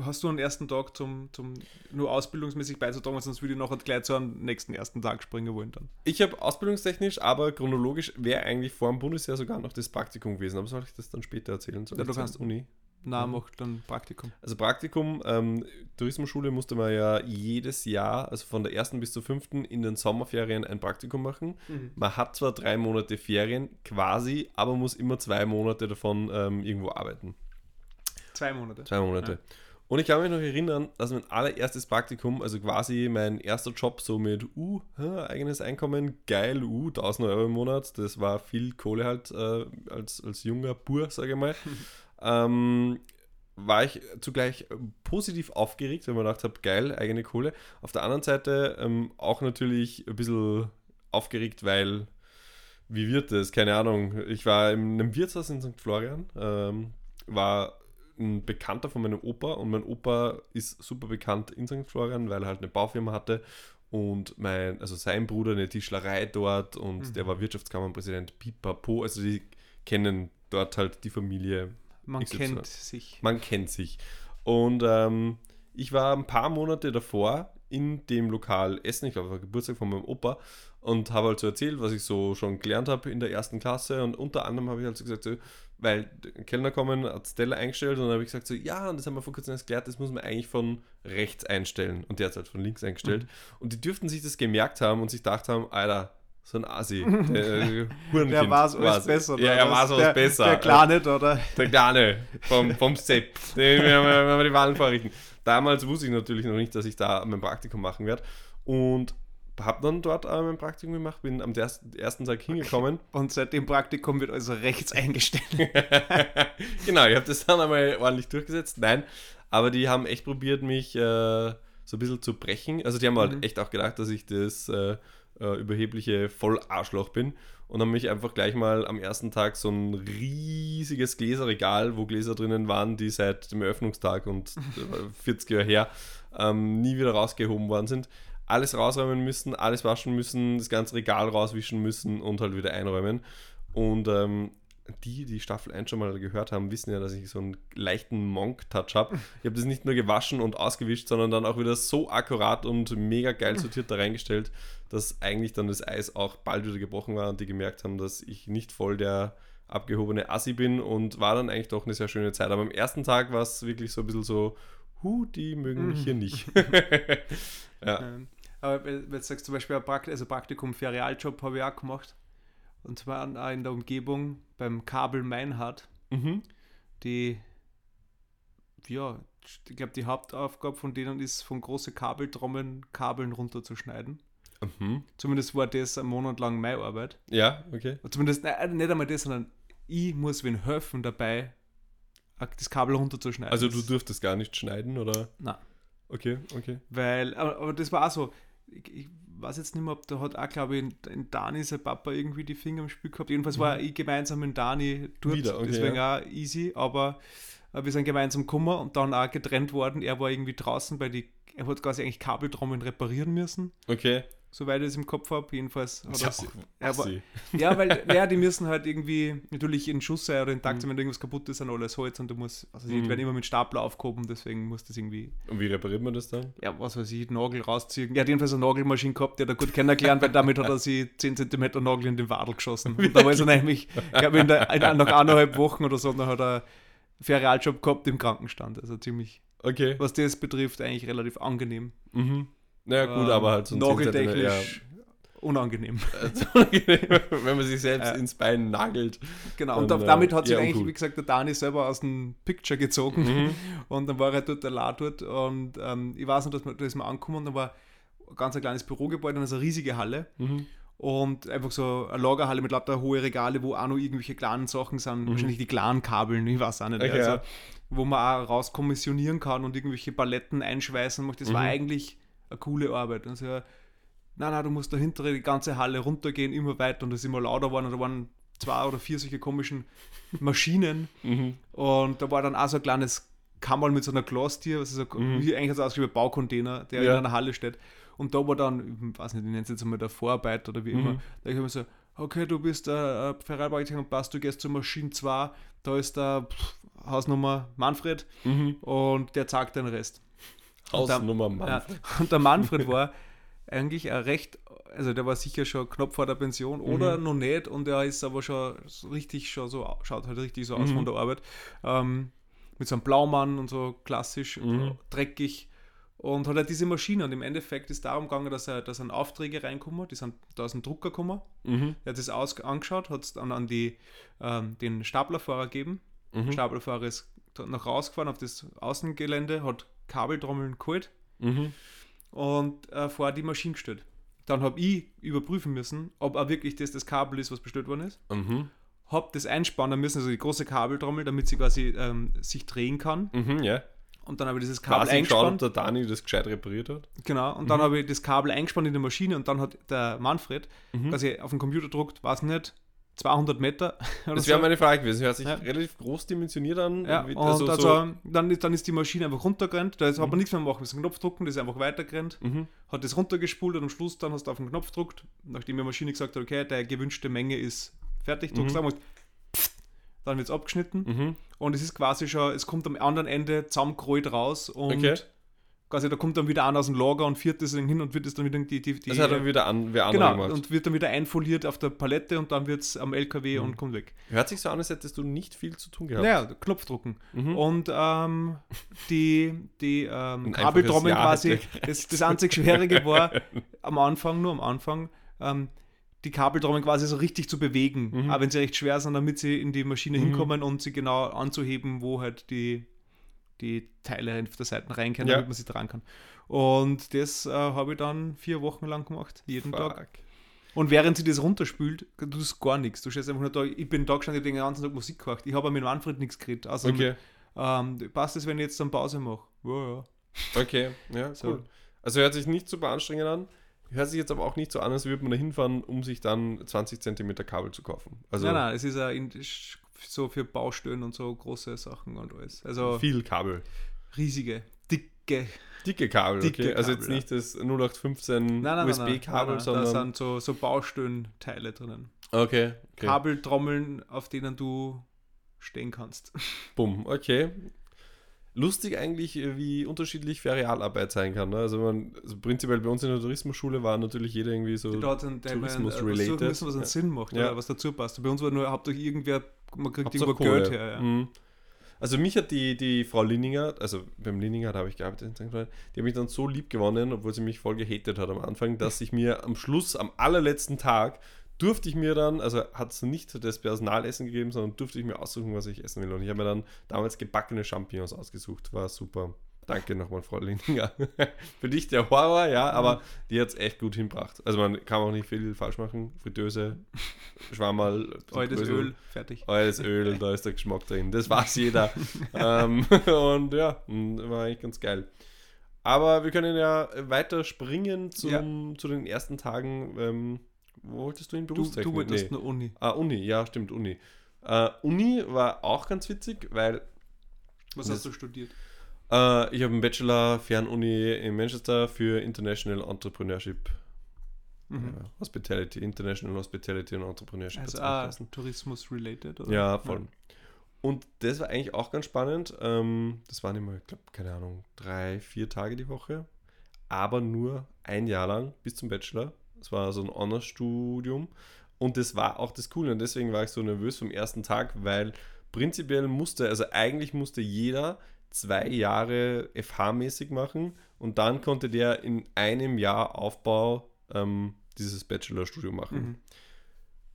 Hast du einen ersten Tag zum, zum nur ausbildungsmäßig beizutragen, sonst würde ich noch gleich zu einem nächsten ersten Tag springen wollen dann. Ich habe ausbildungstechnisch, aber chronologisch wäre eigentlich vor dem Bundesjahr sogar noch das Praktikum gewesen. Aber soll ich das dann später erzählen? Soll ja, du kannst Uni. Na, mhm. mach dann Praktikum. Also Praktikum, ähm, Tourismusschule musste man ja jedes Jahr, also von der ersten bis zur fünften, in den Sommerferien ein Praktikum machen. Mhm. Man hat zwar drei Monate Ferien quasi, aber muss immer zwei Monate davon ähm, irgendwo arbeiten. Zwei Monate. Zwei Monate. Ja. Und ich kann mich noch erinnern, dass mein allererstes Praktikum, also quasi mein erster Job, so mit, uh, eigenes Einkommen, geil, uh, 1000 Euro im Monat, das war viel Kohle halt äh, als, als junger Bur, sage ich mal, ähm, war ich zugleich positiv aufgeregt, weil man gedacht habe, geil, eigene Kohle. Auf der anderen Seite ähm, auch natürlich ein bisschen aufgeregt, weil, wie wird das? Keine Ahnung. Ich war in einem Wirtshaus in St. Florian, ähm, war ein Bekannter von meinem Opa und mein Opa ist super bekannt in St. Florian, weil er halt eine Baufirma hatte und mein, also sein Bruder eine Tischlerei dort und mhm. der war Wirtschaftskammerpräsident Pipapo, also die kennen dort halt die Familie. Man XY. kennt sich. Man kennt sich. Und ähm, ich war ein paar Monate davor in dem Lokal essen, ich glaube, war Geburtstag von meinem Opa und habe halt so erzählt, was ich so schon gelernt habe in der ersten Klasse und unter anderem habe ich halt so gesagt, so, weil Kellner kommen, hat Stella eingestellt und dann habe ich gesagt so, ja, und das haben wir vor kurzem erst geklärt, das muss man eigentlich von rechts einstellen und der hat es halt von links eingestellt mhm. und die dürften sich das gemerkt haben und sich gedacht haben, Alter, so ein Asi. Der, äh, der war es alles besser. Oder? Ja, er war es alles besser. Der Kleine, oder? Der Kleine vom, vom Sepp. Den werden wir die Wahlen vorrichten. Damals wusste ich natürlich noch nicht, dass ich da mein Praktikum machen werde. Und habe dann dort äh, mein Praktikum gemacht, bin am ersten Tag hingekommen. Und seit dem Praktikum wird also rechts eingestellt. genau, ich habe das dann einmal ordentlich durchgesetzt. Nein, aber die haben echt probiert, mich äh, so ein bisschen zu brechen. Also die haben halt mhm. halt echt auch gedacht, dass ich das äh, äh, überhebliche Vollarschloch bin und haben mich einfach gleich mal am ersten Tag so ein riesiges Gläserregal, wo Gläser drinnen waren, die seit dem Eröffnungstag und 40 Jahre her ähm, nie wieder rausgehoben worden sind, alles rausräumen müssen, alles waschen müssen, das ganze Regal rauswischen müssen und halt wieder einräumen. Und ähm, die, die Staffel 1 schon mal gehört haben, wissen ja, dass ich so einen leichten Monk-Touch habe. Ich habe das nicht nur gewaschen und ausgewischt, sondern dann auch wieder so akkurat und mega geil sortiert da reingestellt, dass eigentlich dann das Eis auch bald wieder gebrochen war und die gemerkt haben, dass ich nicht voll der abgehobene Assi bin und war dann eigentlich doch eine sehr schöne Zeit. Aber am ersten Tag war es wirklich so ein bisschen so, hu, die mögen mich hier nicht. ja. Ähm, aber wenn du sagst zum Beispiel, Prakt also Praktikum für Realjob habe ich auch gemacht. Und zwar in der Umgebung beim Kabel Meinhard. Mhm. Die, ja, ich glaube, die Hauptaufgabe von denen ist, von große Kabeltrommeln Kabeln runterzuschneiden. Mhm. Zumindest war das ein Monat lang meine Arbeit. Ja, okay. Zumindest nein, nicht einmal das, sondern ich muss wen helfen dabei, das Kabel runterzuschneiden. Also du dürftest gar nicht schneiden, oder? Nein. Okay, okay. Weil, aber, aber das war auch so, ich, ich, weiß jetzt nicht mehr, ob da hat auch, glaube ich, in, Dani sein Papa irgendwie die Finger im Spiel gehabt. Jedenfalls mhm. war ich gemeinsam mit Dani dort, Wieder, okay, deswegen ja. auch easy, aber äh, wir sind gemeinsam gekommen und dann auch getrennt worden. Er war irgendwie draußen, weil die, er hat quasi eigentlich Kabeltrommeln reparieren müssen. Okay soweit ich es im Kopf habe. Jedenfalls hat ja, er, war, ja, weil ja, die müssen halt irgendwie natürlich in Schuss sein oder in Takt, mhm. wenn irgendwas kaputt ist, dann alles Holz und du musst, also die mhm. werden immer mit Stapler aufgehoben, deswegen muss das irgendwie. Und wie repariert man das dann? Ja, was weiß ich, Nagel rausziehen. Er hat jedenfalls eine Nagelmaschine gehabt, der hat er gut kennengelernt, weil damit hat er sie 10 cm Nagel in den Wadel geschossen. Und da war er nämlich, ich glaube, in der, in, nach eineinhalb Wochen oder so, dann hat er Ferialjob gehabt im Krankenstand. Also ziemlich, okay. was das betrifft, eigentlich relativ angenehm. Mhm. Naja, gut, ähm, aber halt so ein Nageltechnisch. Ja. unangenehm. Wenn man sich selbst Äh. ins Bein nagelt. Genau, und Dann, da- damit äh, hat sich eher eigentlich, uncool. wie gesagt, der Dani selber aus dem Picture gezogen. Mhm. Und dann war er dort allein dort. Und ähm, ich weiß noch, dass wir, da ist man angekommen und da war ein ganz ein kleines Bürogebäude und ist eine riesige Halle. Mhm. Und einfach so eine Lagerhalle mit lauter hohe Regale, wo auch noch irgendwelche kleinen Sachen sind. Wahrscheinlich die kleinen Kabeln, ich weiß auch nicht. Mhm. Okay, also, ja. wo man auch rauskommissionieren kann und irgendwelche Paletten einschweißen macht. Das war Mhm. eigentlich eine coole Arbeit. Und so, nein, nein, du musst dahinter die ganze Halle runtergehen, immer weiter. Und das ist immer lauter geworden. Und da waren zwei oder vier solche komischen Maschinen. Mhm. Und da war dann auch so ein kleines Kammerl mit so einer Glastür, was ist so, Mhm. wie eigentlich so ausgeschrieben, Baucontainer, der Ja. in einer Halle steht. Und da war dann, ich weiß nicht, ich nenne es jetzt einmal der Vorarbeit oder wie immer, Mhm. da ich immer so, okay, du bist der äh, Ferrari-Bauer und passt, du gehst zur Maschine 2, da ist der pff, Hausnummer Manfred Mhm. und der zeigt den Rest. Hausnummer Mann. Ja, und der Manfred war eigentlich ein recht, also der war sicher schon knapp vor der Pension oder Mhm. noch nicht und er ist aber schon richtig schon so, schaut halt richtig so aus Mhm. von der Arbeit. Ähm, mit so einem Blaumann und so klassisch, Mhm. dreckig und hat halt diese Maschine und im Endeffekt ist darum gegangen, dass er, dass ein Aufträge reinkommen, die sind, da ist ein Drucker gekommen, Mhm. er hat das aus, angeschaut, hat es dann an die, ähm, den Staplerfahrer gegeben, Mhm. Staplerfahrer ist da nach rausgefahren auf das Außengelände, hat Kabeltrommeln geholt Mhm. und äh, vor die Maschine gestellt. Dann habe ich überprüfen müssen, ob auch wirklich das das Kabel ist, was bestellt worden ist. Mhm. Habe das einspannen müssen, also die große Kabeltrommel, damit sie quasi ähm, sich drehen kann. Mhm, ja. Und dann habe ich dieses Kabel Quasi geschaut, ob eingespannt. der Dani das gescheit repariert hat. Genau. Und Mhm. dann habe ich das Kabel eingespannt in die Maschine und dann hat der Manfred Mhm. quasi auf den Computer gedruckt, weiß nicht, 200 Meter. Das so. wäre meine Frage gewesen. Hört sich Ja. relativ groß dimensioniert an. Ja, und also also, so- dann, ist, dann ist die Maschine einfach runtergerannt. Da ist- hat Mhm. man nichts mehr machen müssen. Knopf drücken, das ist einfach weitergerannt. Mhm. Hat das runtergespult und am Schluss dann hast du auf den Knopf gedruckt, nachdem die Maschine gesagt hat, okay, der gewünschte Menge ist fertig, drückst Mhm. mhm. dann wird es abgeschnitten Mhm. und es ist quasi schon, es kommt am anderen Ende zusammengerollt raus und Okay. Quasi da kommt dann wieder einer aus dem Lager und führt das dann hin und wird es dann wieder die, die, die Das hat dann wieder an, wer genau, gemacht. und wird dann wieder einfoliert auf der Palette und dann wird es am LKW Mhm. und kommt weg. Hört sich so an, als hättest du nicht viel zu tun gehabt. Naja, Knopf drucken. Mhm. Und ähm, die, die ähm, Kabeltrommeln quasi, das, das einzig Schwierige war am Anfang, nur am Anfang, ähm, die Kabeltrommeln quasi so richtig zu bewegen, Mhm. auch wenn sie recht schwer sind, damit sie in die Maschine Mhm. hinkommen und sie genau anzuheben, wo halt die, die Teile auf der Seite rein können, Ja. damit man sie dran kann. Und das äh, habe ich dann vier Wochen lang gemacht, jeden Tag. Fuck. Und während sie das runterspült, du tust gar nichts. Du stehst einfach nur da, ich bin da gestanden, ich den ganzen Tag Musik gemacht. Ich habe mit Manfred nichts geredet. Also Okay, ähm, passt es, wenn ich jetzt dann Pause mache? Ja, ja. okay, ja, So. cool. Also hört sich nicht super anstrengend an. Hört sich jetzt aber auch nicht so an, als würde man da hinfahren, um sich dann 20 cm Kabel zu kaufen. Also nein, nein, es ist ja in, so für Baustellen und so große Sachen und alles. Also viel Kabel. riesige, dicke. Dicke Kabel, Dicke okay. Also Kabel, jetzt nicht das 0815 Nein, nein, nein, nein, USB-Kabel, sondern. Da sind so, so Baustellenteile drinnen. okay, okay. Kabeltrommeln, auf denen du stehen kannst. Bumm, okay. Lustig eigentlich, äh, wie unterschiedlich Ferialarbeit sein kann. Ne? Also, man, also prinzipiell bei uns in der Tourismusschule war natürlich jeder irgendwie so. Tourismus-related. versuchen müssen, was einen Ja. Sinn macht, Ja. was dazu passt. Bei uns war nur hauptsächlich irgendwer, man kriegt Hauptsache irgendwo Kohle. Geld her. Ja. Mhm. Also mich hat die, die Frau Linninger, also beim Linninger da habe ich gearbeitet, die hat mich dann so lieb gewonnen, obwohl sie mich voll gehatet hat am Anfang, dass ich mir am Schluss, am allerletzten Tag, durfte ich mir dann, also hat es nicht das Personalessen gegeben, sondern durfte ich mir aussuchen, was ich essen will. Und ich habe mir dann damals gebackene Champignons ausgesucht. War super. Danke nochmal, Frau Linninger. Für dich der Horror, ja, aber die hat es echt gut hinbracht. Also man kann auch nicht viel falsch machen. Fritteuse, Schwammerl, Brösel. Öl, fertig. Altes Öl, da ist der Geschmack drin. Das weiß jeder. ähm, und ja, m, war eigentlich ganz geil. Aber wir können ja weiter springen zum, zu den ersten Tagen. Ähm, wo wolltest du in Du, Berufstechnik? du wolltest Nee. eine Uni. Ah, Uni, ja, stimmt, Uni. Äh, Uni war auch ganz witzig, weil Was hast du studiert? äh, ich habe einen Bachelor Fernuni in Manchester für International Entrepreneurship. Mhm. Ja, Hospitality, International Hospitality und Entrepreneurship. Also ah. Tourismus-related? oder? Ja, voll. Und das war eigentlich auch ganz spannend. Ähm, das waren immer, ich glaube, keine Ahnung, drei, vier Tage die Woche. Aber nur ein Jahr lang bis zum Bachelor. Es war so ein Honors-Studium. Und das war auch das Coole. Und deswegen war ich so nervös vom ersten Tag, weil prinzipiell musste, also eigentlich musste jeder zwei Jahre FH-mäßig machen und dann konnte der in einem Jahr Aufbau ähm, dieses Bachelorstudium machen. Mhm.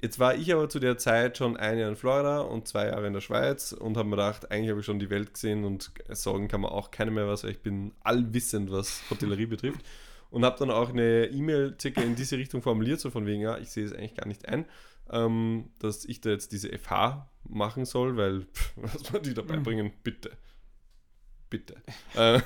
Jetzt war ich aber zu der Zeit schon ein Jahr in Florida und zwei Jahre in der Schweiz und habe mir gedacht, eigentlich habe ich schon die Welt gesehen und sagen kann man auch keine mehr was, weil ich bin allwissend, was Hotellerie betrifft. Und habe dann auch eine E-Mail circa in diese Richtung formuliert, so von wegen, ja, ich sehe es eigentlich gar nicht ein, ähm, dass ich da jetzt diese FH machen soll, weil, pff, was man die dabei bringen, bitte. Bitte. Äh,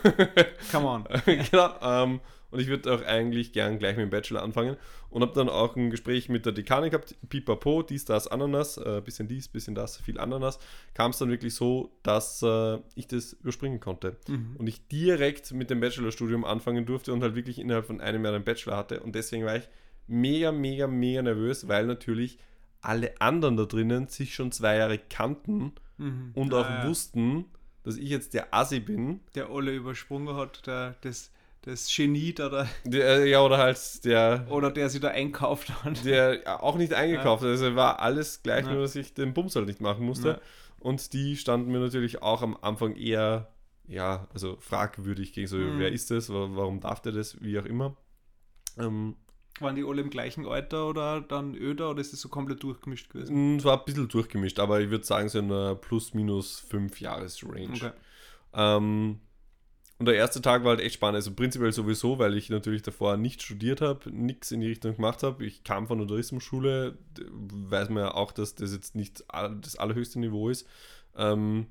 Come on. genau. Ähm, und ich würde auch eigentlich gern gleich mit dem Bachelor anfangen. Und habe dann auch ein Gespräch mit der Dekanin gehabt, pipapo, dies, das, Ananas, äh, bisschen dies, bisschen das, viel Ananas. Kam es dann wirklich so, dass äh, ich das überspringen konnte. Mhm. Und ich direkt mit dem Bachelorstudium anfangen durfte und halt wirklich innerhalb von einem Jahr den Bachelor hatte. Und deswegen war ich mega, mega, mega nervös, weil natürlich alle anderen da drinnen sich schon zwei Jahre kannten Mhm. und Ah, auch ja. wussten, dass ich jetzt der Assi bin. Der alle übersprungen hat, der, das, das Genie da, da Der, ja, oder halt der, oder der sich da einkauft hat. der auch nicht eingekauft hat. Also war alles gleich, Ja. nur dass ich den Bums halt nicht machen musste. Ja. Und die standen mir natürlich auch am Anfang eher, ja, also fragwürdig gegen so, Mhm. wer ist das, wa- warum darf der das, wie auch immer. Ähm, Waren die alle im gleichen Alter oder dann öder oder ist das so komplett durchgemischt gewesen? es war ein bisschen durchgemischt, aber ich würde sagen, so in einer plus minus fünf Jahres-Range. Okay. Ähm, und der erste Tag war halt echt spannend. Also prinzipiell sowieso, weil ich natürlich davor nicht studiert habe, nichts in die Richtung gemacht habe. Ich kam von der Tourismusschule, weiß man ja auch, dass das jetzt nicht das allerhöchste Niveau ist. Ähm,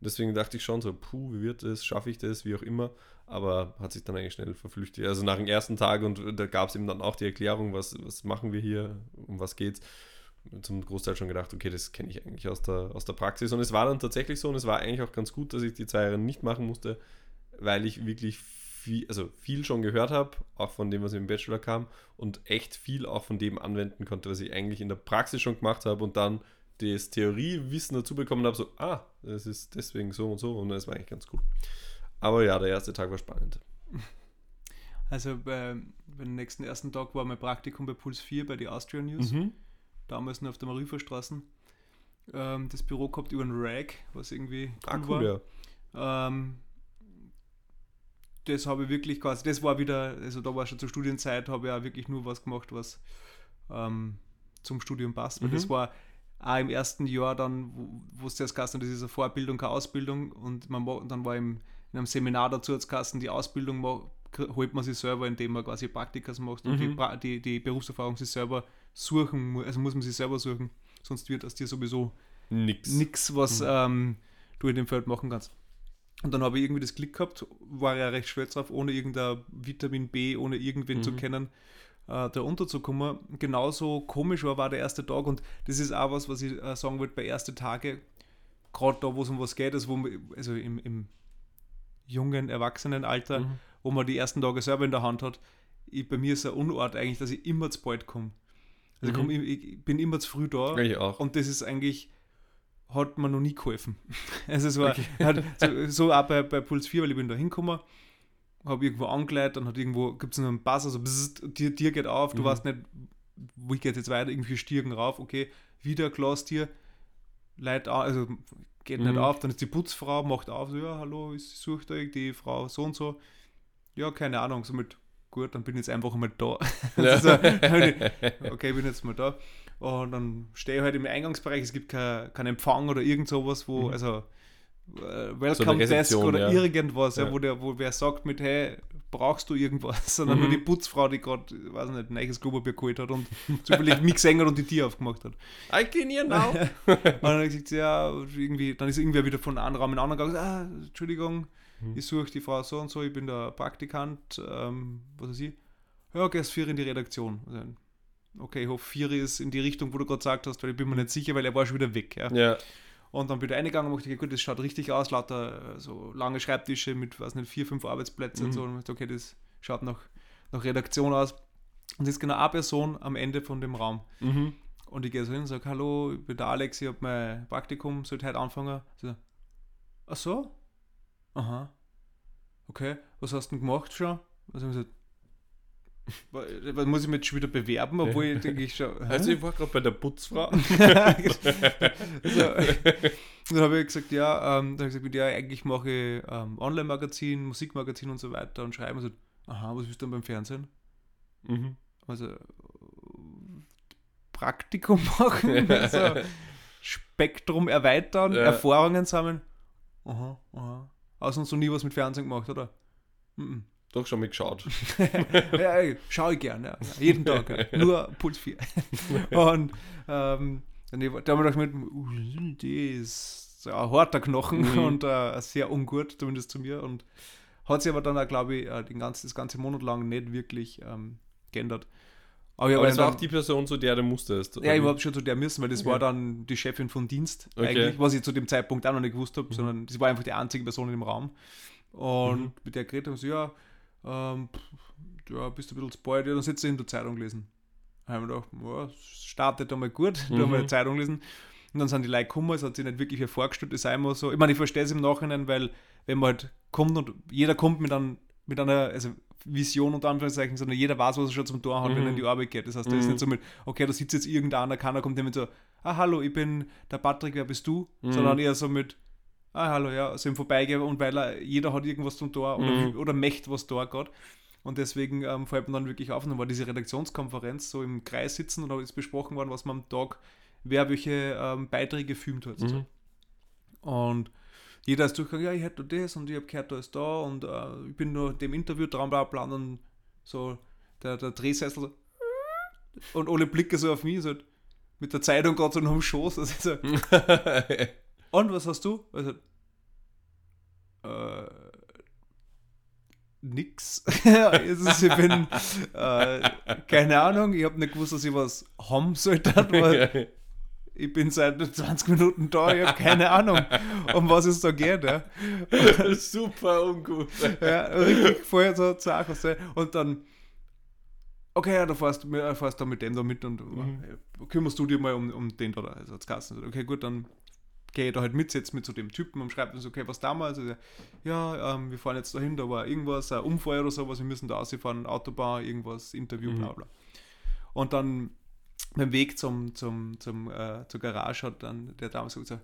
deswegen dachte ich schon so, puh, wie wird das, schaffe ich das, wie auch immer. Aber hat sich dann eigentlich schnell verflüchtigt. Also nach dem ersten Tag und da gab es eben dann auch die Erklärung, was, was machen wir hier, um was geht's. Zum Großteil schon gedacht, okay, das kenne ich eigentlich aus der, aus der Praxis. Und es war dann tatsächlich so und es war eigentlich auch ganz gut, dass ich die zwei Jahre nicht machen musste, weil ich wirklich viel, also viel schon gehört habe, auch von dem, was im Bachelor kam und echt viel auch von dem anwenden konnte, was ich eigentlich in der Praxis schon gemacht habe und dann das Theoriewissen dazu bekommen habe, so, ah, das ist deswegen so und so und das war eigentlich ganz cool. Aber ja, der erste Tag war spannend. Also bei, beim nächsten ersten Tag war mein Praktikum bei Puls 4 bei die Austrian News. Mhm. Damals noch auf der Mariferstraße. Ähm, das Büro gehabt über ein Rag, was irgendwie Ah, war. cool, ja. Ähm, das habe ich wirklich quasi, das war wieder, also da war schon zur Studienzeit, habe ich auch wirklich nur was gemacht, was ähm, zum Studium passt. Weil Mhm. das war auch im ersten Jahr dann, wo- es geheißen hat, das ist eine Vorbildung, keine Ausbildung und man, ma- dann war im, in einem Seminar dazu als Kasten die Ausbildung holt man sich selber, indem man quasi Praktikas macht und die, Mhm. pra- die, die Berufserfahrung sich selber suchen, mu- also muss man sich selber suchen, sonst wird aus dir sowieso Nix. nichts, was Mhm. ähm, du in dem Feld machen kannst. Und dann habe ich irgendwie das Glück gehabt, war ja recht stolz drauf, ohne irgendein Vitamin B, ohne irgendwen zu Mhm. kennen, äh, da unterzukommen. Genauso komisch war, war der erste Tag und das ist auch was, was ich äh, sagen wollte bei ersten Tage, gerade da, wo es um was geht, also, wo also im, im jungen Erwachsenenalter, Mhm. wo man die ersten Tage selber in der Hand hat. Ich, bei mir ist ein Unort eigentlich, dass ich immer zu bald komme. Also ich, Mhm. komm, ich, ich bin immer zu früh da. Ich auch. Und das ist eigentlich, hat mir noch nie geholfen. Also es war Okay. hat, so, so auch bei, bei Puls 4, weil ich bin da hingekommen, habe irgendwo angeleitet, dann hat irgendwo, gibt es noch einen Pass, also bzzzt, dir, dir geht auf, du Mhm. weißt nicht, wie geht jetzt weiter, irgendwie Stiegen rauf, okay, wieder Glastier, Leute, also geht nicht Mhm. auf, dann ist die Putzfrau, macht auf, so, ja, hallo, ich suche euch die Frau so und so. Ja, keine Ahnung, somit, gut, dann bin ich jetzt einfach mal da. Also, okay, bin jetzt mal da. Und dann stehe ich halt im Eingangsbereich, es gibt keinen kein Empfang oder irgend sowas, wo, Mhm. also äh, Welcome Desk Rezeption, oder ja. irgendwas, ja. Ja. wo, der, wo wer sagt mit, hey, brauchst du irgendwas, sondern nur Mhm. die Putzfrau, die gerade, weiß nicht, ein neues Klopapier geholt hat und zufällig mich gesehen hat und die Tür aufgemacht hat. I clean here now. Und dann gesagt, ja, irgendwie, dann ist irgendwer wieder von einem Raum in den anderen gegangen, ah, Entschuldigung, Mhm. ich suche die Frau so und so, ich bin der Praktikant, ähm, was weiß ich. Ja, gehst vier in die Redaktion. Also, okay, ich hoffe, vier ist in die Richtung, wo du gerade gesagt hast, weil ich bin mir nicht sicher, weil er war schon wieder weg. Ja. ja. Und dann bin ich reingegangen und dachte, gut, das schaut richtig aus, lauter äh, so lange Schreibtische mit, weiß nicht, vier, fünf Arbeitsplätzen und Mhm. so. Und ich dachte, okay, das schaut nach, nach Redaktion aus. Und das ist genau eine Person am Ende von dem Raum. Mhm. Und ich gehe so hin und sage, hallo, ich bin der Alex, ich habe mein Praktikum, sollte heute anfangen. So, ach so? Aha. Okay, was hast du denn gemacht schon? Haben sie gesagt? Wa- Was muss ich mich jetzt schon wieder bewerben, obwohl ich denke ich schon. hä? Also ich war gerade bei der Putzfrau. so, dann habe ich gesagt, ja, ähm, dann habe ich gesagt, ja, eigentlich mache ich ähm, Online-Magazin, Musikmagazin und so weiter und schreibe. Und so, aha, was bist du denn beim Fernsehen? mhm. Also, Praktikum machen, so Spektrum erweitern, Ja. Erfahrungen sammeln. Aha, aha. Hast du so nie was mit Fernsehen gemacht, oder? Mhm. Doch schon mitgeschaut. ja, ey, schau ich gern, ja. ja. Jeden Tag, ja. nur Puls 4. und ähm, dann hab ich- da haben wir gedacht, mit, uh, die ist so ein harter Knochen Mhm. und äh, sehr ungut, zumindest zu mir. Und hat sich aber dann auch, glaube ich, äh, den ganzen, das ganze Monat lang nicht wirklich ähm, geändert. Aber, Aber es war auch die Person, zu der du musstest. ja, ich habe schon zu der müssen, weil das Okay. war dann die Chefin von Dienst Okay. eigentlich, was ich zu dem Zeitpunkt auch noch nicht gewusst habe, sondern das war einfach die einzige Person dem Raum. Und Mhm. mit der geredet haben sie, ja, ähm, pff, ja, bist du ein bisschen spoiled, ja, dann sitzt du in der Zeitung lesen. Da haben wir gedacht, ja, startet einmal gut, da haben wir Mhm. die Zeitung lesen. Und dann sind die Leute gekommen, es hat sich nicht wirklich viel vorgestellt, das ist immer so. Ich meine, ich verstehe es im Nachhinein, weil wenn man halt kommt und jeder kommt mit, einem, mit einer also Vision unter Anführungszeichen, sondern jeder weiß, was er schon zum Tor hat, wenn er in Mhm. die Arbeit geht. Das heißt, da ist Mhm. nicht so mit, okay, da sitzt jetzt irgendeiner, keiner kommt der mit so, ah, hallo, ich bin der Patrick, wer bist du? Mhm. Sondern eher so mit, ah, hallo, ja, so im Vorbeigehen und weil er, jeder hat irgendwas zum Tor oder, Mhm. oder möchte was da geht. Und deswegen ähm, fällt man dann wirklich auf. Und dann war diese Redaktionskonferenz so im Kreis sitzen und da ist besprochen worden, was man am Tag, wer welche ähm, Beiträge filmt hat. Mhm. Und jeder ist durchgegangen, ja, ich hätte das und ich habe gehört, da ist da und äh, ich bin nur dem Interview dran, bla bla, und dann so der, der Drehsessel so und alle Blicke so auf mich, so mit der Zeitung gerade so noch am Schoß. Also so, und was hast du? Also, äh, nix. Es ist, ich bin, äh, keine Ahnung, ich habe nicht gewusst, dass ich was haben sollte, weil ich bin seit 20 Minuten da, ich habe keine Ahnung, um was es da geht. Ja, Super ungut. ja richtig vorher so Achse. Und dann, okay, ja, da fährst du mit- fährst du mit dem da mit und äh, kümmerst du dich mal um, um den da, also als Kassen. Okay, gut, dann gehe da halt mit, setze mit zu dem Typen und schreibe so, okay, was damals? Also, ja, ähm, wir fahren jetzt dahin, da war irgendwas, ein Unfall oder sowas, wir müssen da rausfahren, Autobahn, irgendwas, Interview, bla bla. Und dann beim Weg zum, zum, zum, äh, zur Garage hat dann der damals gesagt, so,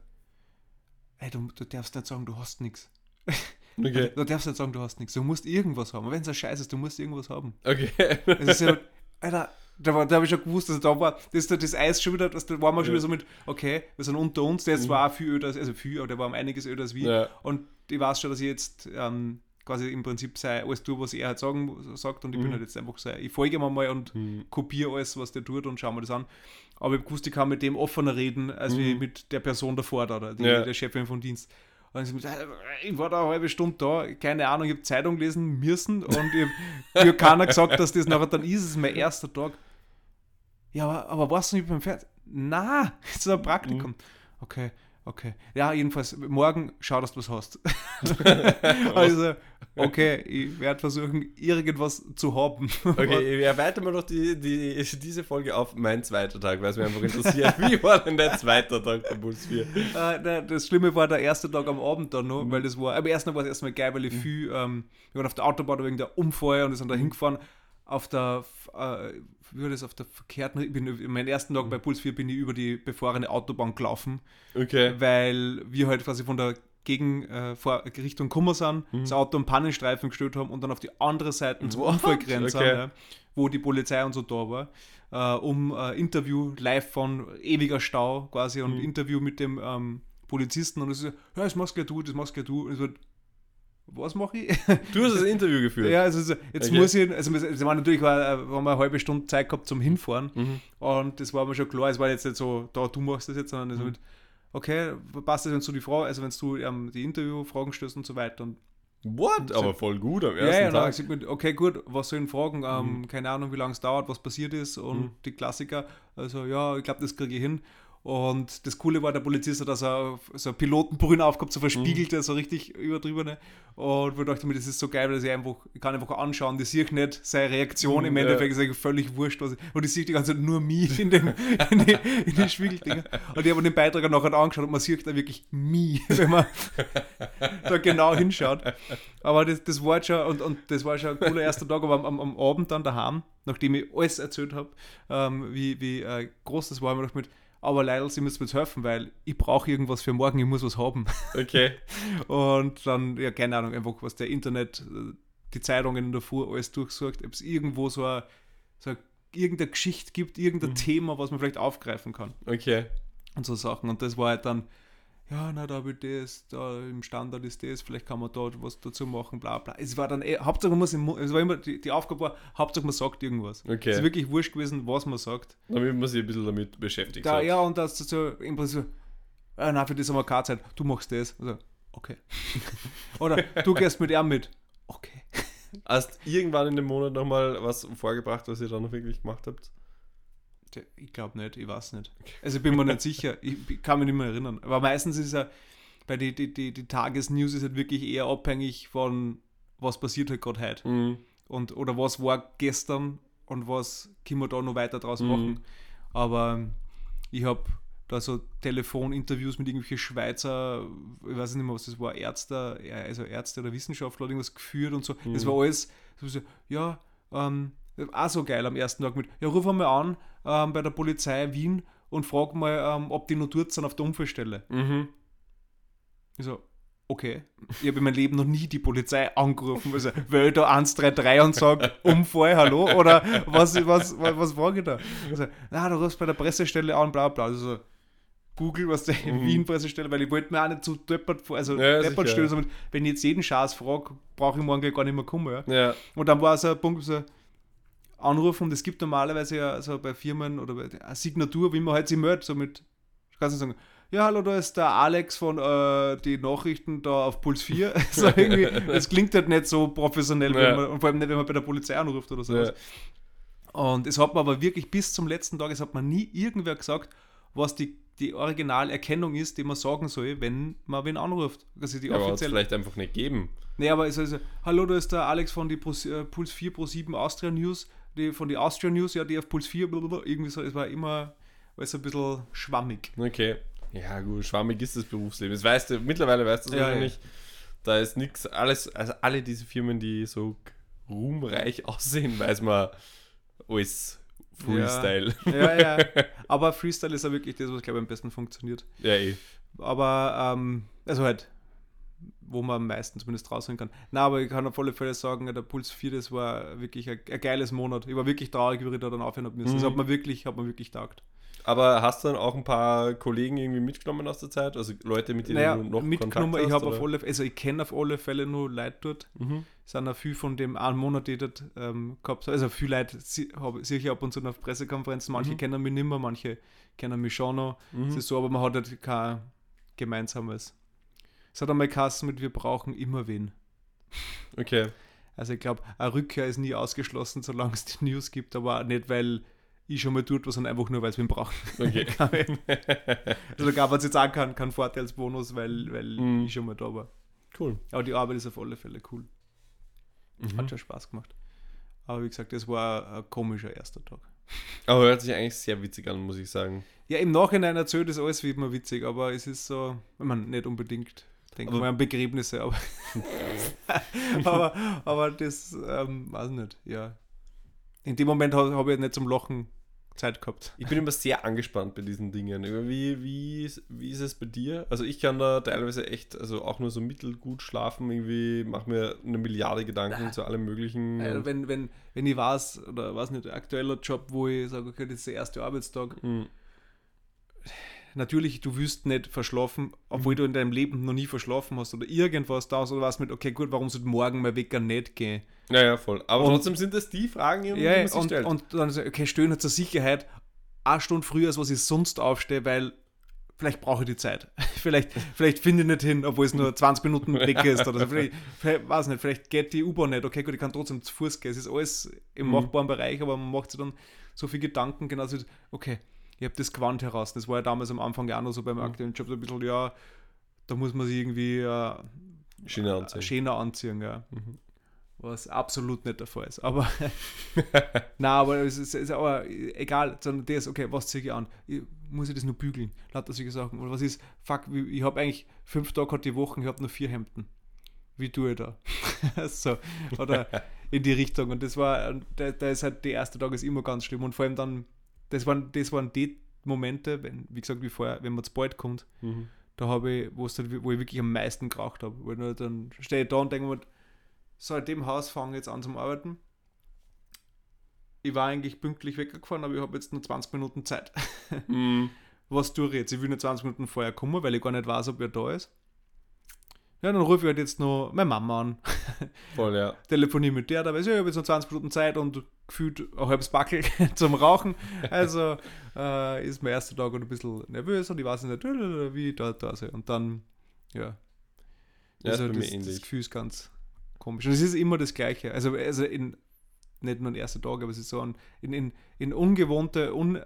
hey, du, du darfst nicht sagen, du hast nichts. Okay. Du darfst nicht sagen, du hast nichts. Du musst irgendwas haben. Wenn es ein Scheiß ist, du musst irgendwas haben. Okay. Es ist ja, Alter, da, da habe ich schon gewusst, dass da war, das, das Eis schon wieder, das, da waren wir schon Ja. wieder so mit, okay, wir sind unter uns, der jetzt war viel öder, als- also viel, aber der war um einiges öder als wir. Ja. Und ich weiß schon, dass ich jetzt ähm, quasi im Prinzip sei, alles tue, was er halt sagen, sagt und ich bin Mhm. halt jetzt einfach so, ich folge ihm mal und Mhm. kopiere alles, was der tut und schaue mir das an. Aber ich hab gewusst, ich kann mit dem offener reden, als wie Mhm. mit der Person davor da, die, Ja. der Chefin vom Dienst. Und ich, so, ich war da eine halbe Stunde da, keine Ahnung, ich habe Zeitung lesen müssen und ich hab, mir hat keiner gesagt, dass das nachher dann ist, es ist mein erster Tag. Ja, aber, aber warst du nicht beim Fernsehen? Na, es ist ein Praktikum. Mhm. Okay, okay. Ja, jedenfalls, morgen schau, dass du was hast. also, okay, ich werde versuchen, irgendwas zu haben. Okay, wir erweitern mal doch die, die, diese Folge auf mein zweiter Tag, weil es mich einfach interessiert. Wie war denn der zweite Tag bei Puls 4? Äh, der, das Schlimme war der erste Tag am Abend dann Mhm. noch, weil das war, am ersten war es erstmal geil, weil ich viel, ähm, wir waren auf der Autobahn wegen der Unfall und wir sind Mhm. da hingefahren. Auf der, äh, wie war das, auf der verkehrten, ich bin, meinen ersten Mhm. Tag bei Puls 4 bin ich über die befahrene Autobahn gelaufen, Okay. weil wir halt quasi von der Gegen, äh, vor, Richtung Kummer sind, Mhm. das Auto am Pannenstreifen gestellt haben und dann auf die andere Seite zum What? Unfallgrenze, Okay. ja, wo die Polizei und so da war, äh, um äh, Interview live von ewiger Stau quasi und Mhm. Interview mit dem ähm, Polizisten und es ist so, ja, das machst gleich du, das machst gleich du. Und so, was mache ich? Du hast das Interview geführt. ja, also so, jetzt Okay. muss ich, also wir- es war natürlich, war, äh, haben wir eine halbe Stunde Zeit gehabt zum Hinfahren Mhm. und das war mir schon klar, es war jetzt nicht so, da, du machst das jetzt, sondern Mhm. Mit, okay, passt das, wenn du die Frage, also wenn du ähm, die Interviewfragen stellst und so weiter und What? Aber voll gut am ja, ersten ja, dann Tag. man, okay, gut, was sollen Fragen? Ähm, Keine Ahnung, wie lange es dauert, was passiert ist und Mhm. die Klassiker. Also, ja, ich glaube, das kriege ich hin. Und das Coole war, der Polizist hat also so eine Pilotenbrühe aufgehabt, so verspiegelte, so richtig übertriebene. Und wir dachten mir, das ist so geil, dass ich einfach, ich kann einfach anschauen, die sehe ich nicht, seine Reaktion Mhm, im. Endeffekt ist eigentlich völlig wurscht. Was ich, und ich sehe die ganze Zeit nur mich in den, in die, in die Spiegeldinger. Und ich habe den Beitrag nachher angeschaut und man sieht da wirklich mich, wenn man da genau hinschaut. Aber das, das war schon, und, und das war schon ein cooler erster Tag, aber am, am, Abend dann daheim, nachdem ich alles erzählt habe, ähm, wie, wie äh, groß das war, habe ich mir gedacht, mit, aber Leidl, Sie müssen mir jetzt helfen, weil ich brauche irgendwas für morgen, ich muss was haben. Okay. Und dann, ja, keine Ahnung, einfach was der Internet, äh, die Zeitungen in der Fuhr alles durchsucht, ob es irgendwo so ein, so ein irgendeine Geschichte gibt, irgendein Mhm. Thema, was man vielleicht aufgreifen kann Okay. und so Sachen. Und das war halt dann, ja, na, da ich das, da im Standard ist das, vielleicht kann man da was dazu machen, bla bla. Es war dann, eh, Hauptsache man muss, im, es war immer, die, die Aufgabe war, Hauptsache man sagt irgendwas. Okay. Es ist wirklich wurscht gewesen, was man sagt. Damit man sich ein bisschen damit beschäftigt Da, hat. ja, und das so im Prinzip, so, ah, na, für das haben wir keine Zeit, du machst das. Also, okay. Oder du gehst mit ihm mit. Okay. Hast irgendwann in dem Monat nochmal was vorgebracht, was ihr dann noch wirklich gemacht habt? Ich glaube nicht, ich weiß nicht. Also ich bin mir nicht sicher, ich kann mich nicht mehr erinnern. Aber meistens ist ja, bei die, die, die, die Tagesnews ist halt wirklich eher abhängig von, was passiert halt gerade heute. Mhm. Und, oder was war gestern und was können wir da noch weiter draus Mhm. machen. Aber ähm, ich habe da so Telefoninterviews mit irgendwelchen Schweizer, ich weiß nicht mehr, was das war, Ärzte, also Ärzte oder Wissenschaftler oder irgendwas geführt und so. Das Mhm. war alles, so, ja, ähm, auch so geil am ersten Tag mit, ja, ruf einmal an ähm, bei der Polizei Wien und frag mal, ähm, ob die noch dort sind auf der Unfallstelle. Mhm. Ich so, okay. Ich habe in meinem Leben noch nie die Polizei angerufen. Also, will ich da 133 und sage, Unfall, hallo? Oder was, was, was, was frage ich da? Also, na, du rufst bei der Pressestelle an, bla bla. Also, Google, was der Mhm. Wien-Pressestelle, weil ich wollte mir auch nicht zu deppert, also Ja, deppert stellen, sondern wenn ich jetzt jeden Scheiß frage, brauche ich morgen gar nicht mehr kommen. Ja? Ja. Und dann war so ein Punkt, so anrufen, und es gibt normalerweise ja so bei Firmen oder bei eine Signatur, wie man halt sich meldet, so mit, kannst du sagen, ja, hallo, da ist der Alex von äh, die Nachrichten da auf Puls 4. so irgendwie, das klingt halt nicht so professionell, Ja. wenn man, und vor allem nicht, wenn man bei der Polizei anruft oder sowas. Ja. Und es hat man aber wirklich bis zum letzten Tag, es hat man nie irgendwer gesagt, was die, die Originalerkennung ist, die man sagen soll, wenn man wen anruft. Also die es offizielle vielleicht einfach nicht geben. Nee, aber es ist also, hallo, da ist der Alex von die Pro, äh, Puls 4 Pro 7 Austria News, die von die Austria News, ja, die auf Puls 4, blablabla, irgendwie so, es war immer alles ein bisschen schwammig. Okay. Ja, gut, schwammig ist das Berufsleben. Das weißt du, mittlerweile weißt du es Ja, wahrscheinlich. Da ist nichts, alles, also alle diese Firmen, die so ruhmreich aussehen, weiß man, alles Freestyle. Ja, ja. Aber Freestyle ist ja wirklich das, was, glaube ich, am besten funktioniert. Ja, eh. Aber, ähm, also halt, wo man am meisten zumindest rausholen kann. Na, aber ich kann auf alle Fälle sagen, der Puls 4, das war wirklich ein, ein geiles Monat. Ich war wirklich traurig, wie ich da dann aufhören habe müssen. Das Mhm. hat man wirklich, hat man wirklich taugt. Aber hast du dann auch ein paar Kollegen irgendwie mitgenommen aus der Zeit? Also Leute, mit denen Naja, du noch mitgenommen, Kontakt ich hast, habe auf alle also ich kenne auf alle Fälle nur Leute dort. Mhm. Es sind auch viele von dem einen Monat, die ich dort ähm, gehabt habe. Also viele Leute habe sehe ich ab und zu auf Pressekonferenzen. Manche Mhm. kennen mich nicht mehr, manche kennen mich schon noch. Es Mhm. ist so, aber man hat halt kein gemeinsames. Es hat einmal Kassen mit, wir brauchen immer wen. Okay. Also ich glaube, eine Rückkehr ist nie ausgeschlossen, solange es die News gibt, aber nicht, weil ich schon mal tut was, sondern einfach nur, weil es wen braucht. Okay. also gab es jetzt auch keinen, keinen Vorteilsbonus, weil, weil Mhm. ich schon mal da war. cool. Aber die Arbeit ist auf alle Fälle cool. Mhm. Hat schon Spaß gemacht. Aber wie gesagt, das war ein komischer erster Tag. Aber hört sich eigentlich sehr witzig an, muss ich sagen. Ja, im Nachhinein erzählt das alles wie immer witzig, aber es ist so, ich meine, nicht unbedingt, denke Aber- mal an Begräbnisse, aber, aber, aber das, ähm, weiß nicht, ja. In dem Moment habe hab ich nicht zum Lachen Zeit gehabt. Ich bin immer sehr angespannt bei diesen Dingen. Wie, wie, ist- wie ist es bei dir? Also ich kann da teilweise echt, also auch nur so mittelgut schlafen, irgendwie mache mir eine Milliarde Gedanken zu allem möglichen. Also wenn, wenn, wenn ich weiß, oder weiß nicht, aktueller Job, wo ich sage, okay, das ist der erste Arbeitstag, Mhm. Natürlich, du wirst nicht verschlafen, obwohl du in deinem Leben noch nie verschlafen hast oder irgendwas da hast oder was mit, okay, gut, warum sollte morgen mein Wecker nicht gehen? Ja, ja, voll. Aber Und- trotzdem sind das die Fragen, die Ja, man sich und, stellt. und dann so, okay, stöhnen hat zur Sicherheit eine Stunde früher, als was ich sonst aufstehe, weil vielleicht brauche ich die Zeit. vielleicht, vielleicht finde ich nicht hin, obwohl es nur 20 Minuten weg ist oder so. Vielleicht, vielleicht weiß nicht, vielleicht geht die U-Bahn nicht. Okay, gut, ich kann trotzdem zu Fuß gehen. Es ist alles im Mhm. machbaren Bereich, aber man macht sich dann so viel Gedanken, genauso, wie, okay, ich habe das Gewand heraus. Das war ja damals am Anfang ja auch noch so beim Mhm. aktuellen Job so ein bisschen, ja, da muss man sich irgendwie äh, Schiene anziehen. schöner anziehen, ja. Mhm. Was absolut nicht der Fall ist. Aber na, aber es ist, ist aber egal, sondern das, okay, was ziehe ich an? Ich, muss ich das nur bügeln? Lauter solche Sachen. Oder was ist, fuck, ich habe eigentlich fünf Tage hat die Woche, ich habe nur vier Hemden. Wie tue ich da? so, oder in die Richtung. Und das war, da ist halt, der erste Tag ist immer ganz schlimm. Und vor allem dann, das waren, das waren die Momente, wenn, wie gesagt, wie vorher, wenn man zu bald kommt, Mhm. da habe ich, wo ich wirklich am meisten geraucht habe. Weil dann stehe ich da und denke mir, so in dem Haus fange ich jetzt an zum Arbeiten. ich war eigentlich pünktlich weggefahren, aber ich habe jetzt nur 20 Minuten Zeit. Mhm. Was tue ich jetzt? Ich will nur 20 Minuten vorher kommen, weil ich gar nicht weiß, ob er da ist. Ja, dann rufe ich halt jetzt noch meine Mama an. Voll, ja. Telefoniere mit der, da weiß ich, ich habe jetzt noch 20 Minuten Zeit und gefühlt ein halbes Backel zum Rauchen. Also äh, ist mein erster Tag ein bisschen nervös und ich weiß nicht, wie da, da sei. Und dann, ja. Ja, Also das, das. Gefühl ist ganz komisch. Und es ist immer das Gleiche. Also, also in, nicht nur ein erster Tag, aber es ist so ein, in, in, in ungewohnte, un,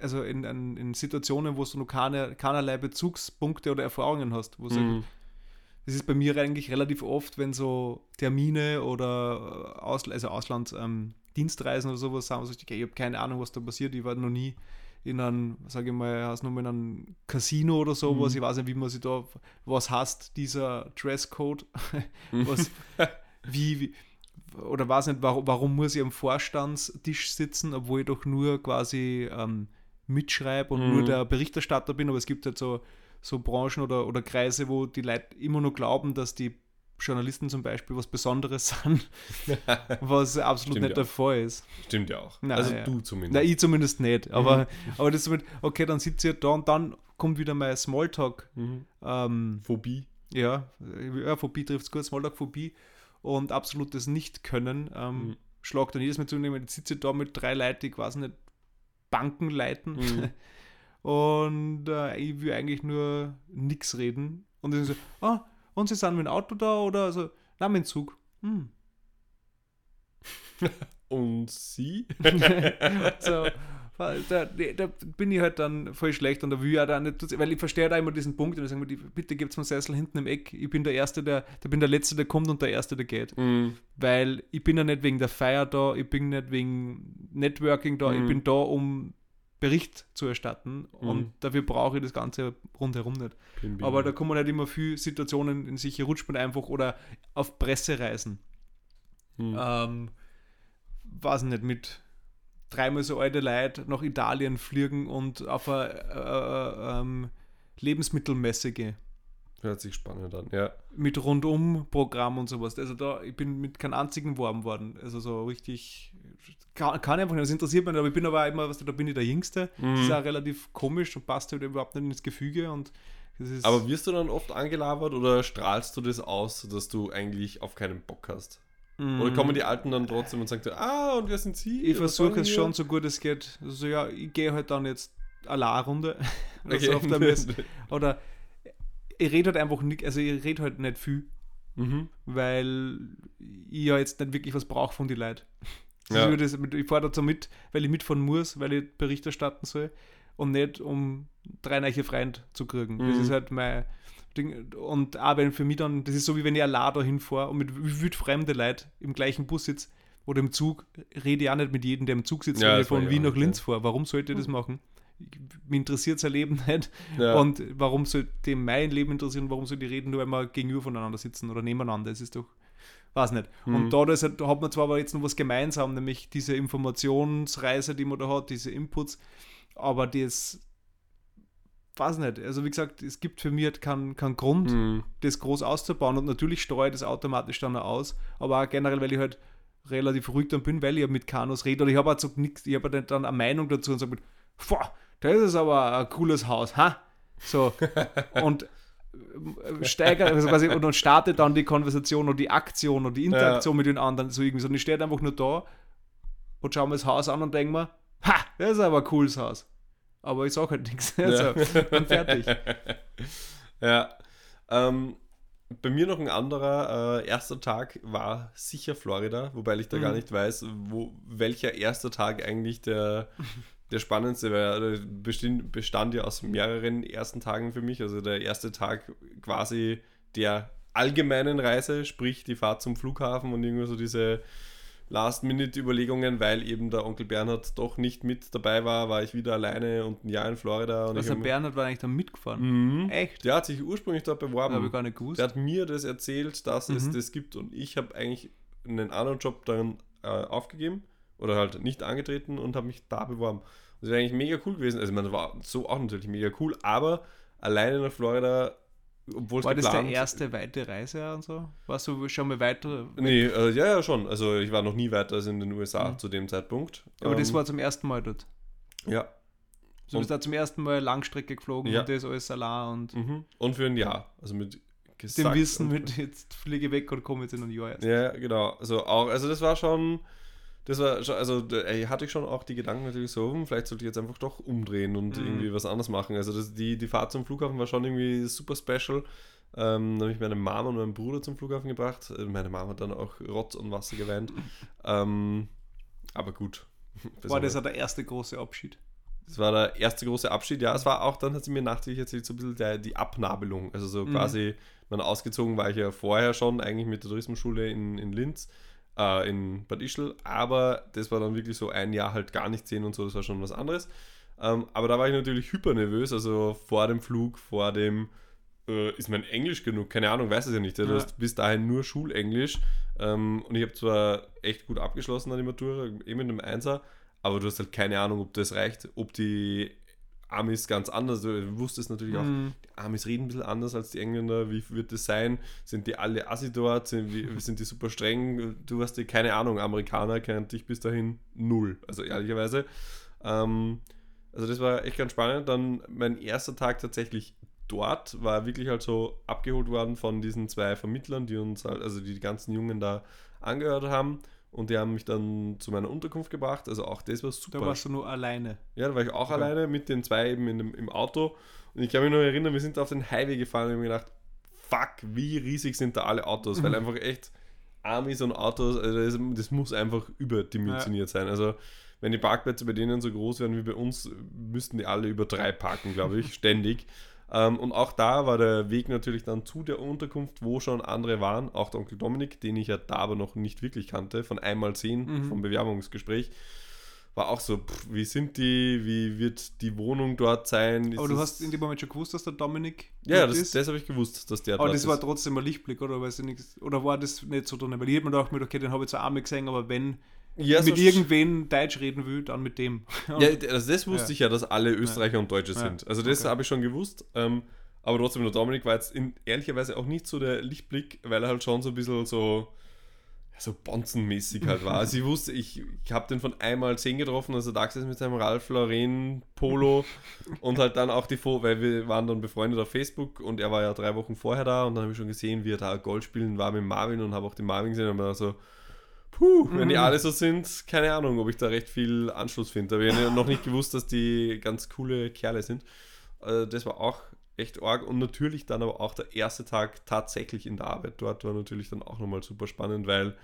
also in, in, in Situationen, wo du noch keine, keinerlei Bezugspunkte oder Erfahrungen hast. Wo so, Mhm. Das ist bei mir eigentlich relativ oft, wenn so Termine oder äh, Aus, also Ausland ähm, Dienstreisen oder sowas sind, wo ich, okay, ich habe keine Ahnung, was da passiert. Ich war noch nie in einem, sage ich mal, hast nur in einem Casino oder sowas. Mhm. Ich weiß nicht, wie man sich da, was heißt dieser Dresscode, was, wie, wie, oder weiß nicht, warum, warum muss ich am Vorstandstisch sitzen, obwohl ich doch nur quasi ähm, mitschreibe und Mhm. nur der Berichterstatter bin, aber es gibt halt so, so Branchen oder, oder Kreise, wo die Leute immer nur glauben, dass die Journalisten zum Beispiel was Besonderes sind, was absolut Stimmt nicht ja der Fall ist. Stimmt ja auch. Na, also ja. du zumindest. Na, ich zumindest nicht, aber, Mhm. aber das ist mit, okay, dann sitze ich halt da und dann kommt wieder mein Smalltalk. Mhm. Ähm, Phobie. ja, ja Phobie trifft es gut, Smalltalk-Phobie und absolutes Nicht-Können. Ähm, Mhm. Schlag dann jedes Mal zu ich sitze da mit drei Leuten, die quasi nicht Banken leiten Mhm. und äh, ich will eigentlich nur nichts reden. Und dann so, ah, und Sie sind mit dem Auto da oder also, na, mit dem Zug. Hm. Und sie? so, da, da bin ich halt dann voll schlecht und da will ich auch da nicht, weil ich verstehe da immer diesen Punkt und ich sage mir, bitte gibt's mir einen Sessel hinten im Eck. Ich bin der Erste, der, der bin der Letzte, der kommt und der Erste, der geht. Mhm. Weil ich bin ja nicht wegen der Feier da, ich bin nicht wegen Networking da, ich Mhm. bin da, um Bericht zu erstatten Mhm. und dafür brauche ich das Ganze rundherum nicht. Bin, bin. Aber da kommen halt immer viele Situationen in sich, hier rutscht man einfach oder auf Pressereisen. Mhm. Ähm, weiß nicht, mit dreimal so alte Leute nach Italien fliegen und auf eine äh, äh, ähm, Lebensmittelmesse gehen. Hört sich spannend an, ja. Mit Rundum-Programm und sowas. Also da, ich bin mit keinem einzigen warm worden. Also so richtig, kann, kann einfach nicht, das interessiert mich nicht, aber ich bin aber immer, was da bin ich der Jüngste. Das ist Mhm. auch relativ komisch und passt halt überhaupt nicht ins Gefüge und. Aber wirst du dann oft angelabert oder strahlst du das aus, dass du eigentlich auf keinen Bock hast? Oder kommen die Alten dann trotzdem und sagen, ah, und wer sind sie? Mhm. Ich versuche es wir?" schon so gut es geht. Also ja, ich gehe halt dann jetzt eine La-Runde. oder Okay. Oder ich rede halt einfach nicht, also ich rede halt nicht viel, mhm. weil ich ja jetzt nicht wirklich was brauche von den Leuten. Ja. Ja. Das, ich fahre dazu mit, weil ich mitfahren muss, weil ich Bericht erstatten soll und nicht um drei neue Freunde zu kriegen. Das Mhm. ist halt mein Ding. Und auch wenn für mich dann, das ist so wie wenn ich allein da hinfahre und mit wildfremden Leuten im gleichen Bus sitze oder im Zug, rede ich auch nicht mit jedem, der im Zug sitzt, Ja, wenn das ich von ich Wien nach Linz fahre. Warum sollte ich das machen? Ich, mich interessiert sein Leben nicht. Ja. Und warum sollte mein Leben interessieren? Warum soll die reden, nur wenn wir gegenüber voneinander sitzen oder nebeneinander? Es ist doch, weiß nicht. Mhm. Und da, das, da hat man zwar aber jetzt noch was gemeinsam, nämlich diese Informationsreise, die man da hat, diese Inputs, aber das, weiß nicht. Also wie gesagt, es gibt für mich halt keinen keinen Grund, Mhm. das groß auszubauen und natürlich streue ich das automatisch dann auch aus, aber auch generell, weil ich halt relativ ruhig dann bin, weil ich ja mit Kanus rede oder ich habe halt so nichts, ich habe halt dann eine Meinung dazu und sage, boah, das ist aber ein cooles Haus, ha? So, und äh, steigert, also quasi, und dann startet dann die Konversation oder die Aktion oder die Interaktion mit den anderen so irgendwie so. Und ich stehe einfach nur da und schaue mir das Haus an und denke mir, ha, das ist aber ein cooles Haus. Aber ich sage halt nichts. Also, und fertig. ja. Ähm, bei mir noch ein anderer äh, erster Tag war sicher Florida, wobei ich da gar Mhm. nicht weiß, wo, welcher erster Tag eigentlich der, der spannendste war. Der bestand, bestand ja aus mehreren ersten Tagen für mich. Also der erste Tag quasi der allgemeinen Reise, sprich die Fahrt zum Flughafen und irgendwie so diese Last-Minute-Überlegungen, weil eben der Onkel Bernhard doch nicht mit dabei war, war ich wieder alleine und ein Jahr in Florida. Und Also Bernhard war eigentlich da mitgefahren. Mhm. Echt? Der hat sich ursprünglich dort beworben. Habe ich gar nicht gewusst. Der hat mir das erzählt, dass es Mhm. das gibt und ich habe eigentlich einen anderen Job dann äh, aufgegeben oder halt nicht angetreten und habe mich da beworben. Das wäre eigentlich mega cool gewesen. Also, man war so auch natürlich mega cool, aber alleine nach Florida obwohl es War das der geplant- erste weite Reise und so? Warst du schon mal weiter? Nee, äh, ja, ja, schon. Also ich war noch nie weiter als in den USA Mhm. zu dem Zeitpunkt. Aber das Ähm, war zum ersten Mal dort. Ja. Du bist da zum ersten Mal Langstrecke geflogen Ja. und das alles allein und Mhm. Und für ein Jahr. Also mit dem gesagt Wissen und- mit jetzt fliege weg und komme jetzt in ein Jahr erst. Ja, genau. Also auch, also das war schon, das war schon, also ey, hatte ich schon auch die Gedanken natürlich so, hm, vielleicht sollte ich jetzt einfach doch umdrehen und Mhm. irgendwie was anderes machen. Also das, die, die Fahrt zum Flughafen war schon irgendwie super special. Ähm, da habe ich meine Mama und meinen Bruder zum Flughafen gebracht. Äh, Meine Mama hat dann auch Rotz und Wasser geweint. ähm, aber gut. War das auch der erste große Abschied? Das war der erste große Abschied. Ja, es war auch, dann hat sie mir nachträglich erzählt, so ein bisschen der, die Abnabelung. Also so Mhm. quasi, man ausgezogen war ich ja vorher schon, eigentlich mit der Tourismusschule in, in Linz, äh, in Bad Ischl, aber das war dann wirklich so ein Jahr halt gar nicht sehen und so, das war schon was anderes. Ähm, aber da war ich natürlich hyper nervös, also vor dem Flug, vor dem, äh, ist mein Englisch genug? Keine Ahnung, weiß es ja nicht. Du Ja. hast bis dahin nur Schulenglisch ähm, und ich habe zwar echt gut abgeschlossen an die Matura, eben mit einem Einser, aber du hast halt keine Ahnung, ob das reicht, ob die Amis ganz anders, du wusstest natürlich auch, Mhm. Die Amis reden ein bisschen anders als die Engländer, wie wird das sein? Sind die alle assi dort? Sind, wie, sind die super streng? Du hast ja keine Ahnung, Amerikaner kennt dich bis dahin null, also ehrlicherweise. Ähm, also das war echt ganz spannend. Dann mein erster Tag tatsächlich dort war wirklich halt so abgeholt worden von diesen zwei Vermittlern, die uns halt, also die, die ganzen Jungen da angehört haben. Und die haben mich dann zu meiner Unterkunft gebracht. Also auch das war super. Da warst du nur alleine. Ja, da war ich auch Okay. alleine mit den zwei eben in dem, im Auto. Und ich kann mich noch erinnern, wir sind auf den Highway gefahren und ich habe mir gedacht, fuck, wie riesig sind da alle Autos, weil Mhm. einfach echt Amis und Autos, also das, das muss einfach überdimensioniert sein. Also wenn die Parkplätze bei denen so groß wären wie bei uns, müssten die alle über drei parken, glaube ich, ständig. Ähm, und auch da war der Weg natürlich dann zu der Unterkunft, wo schon andere waren, auch der Onkel Dominik, den ich ja da aber noch nicht wirklich kannte, von einmal sehen, Mhm. vom Bewerbungsgespräch. War auch so, pff, wie sind die, wie wird die Wohnung dort sein? Ist Aber du hast in dem Moment schon gewusst, dass der Dominik Ja, das, ist. das habe ich gewusst, dass der aber dort das war ist. trotzdem ein Lichtblick, oder? Weißt du nichts? Oder war das nicht so drin? Weil ich hätte mir gedacht, okay, den habe ich zwar einmal gesehen, aber wenn Ja, mit so- irgendwen Deutsch reden will, dann mit dem. Ja, also das wusste Ja. ich ja, dass alle Österreicher und Deutsche sind. Also das Okay. habe ich schon gewusst. Ähm, aber trotzdem, der Dominik war jetzt in, ehrlicherweise auch nicht so der Lichtblick, weil er halt schon so ein bisschen so, so bonzenmäßig halt war. Also ich wusste, ich, ich habe den von einmal zehn getroffen, also Dax ist mit seinem Ralph Lauren Polo und halt dann auch die Foto, weil wir waren dann befreundet auf Facebook und er war ja drei Wochen vorher da und dann habe ich schon gesehen, wie er da Golf spielen war mit Marvin und habe auch den Marvin gesehen und mir so, Puh, wenn die Mhm. alle so sind, keine Ahnung, ob ich da recht viel Anschluss finde. Aber ich habe noch nicht gewusst, dass die ganz coole Kerle sind. Äh, Das war auch echt arg. Und natürlich dann aber auch der erste Tag tatsächlich in der Arbeit dort war natürlich dann auch nochmal super spannend, weil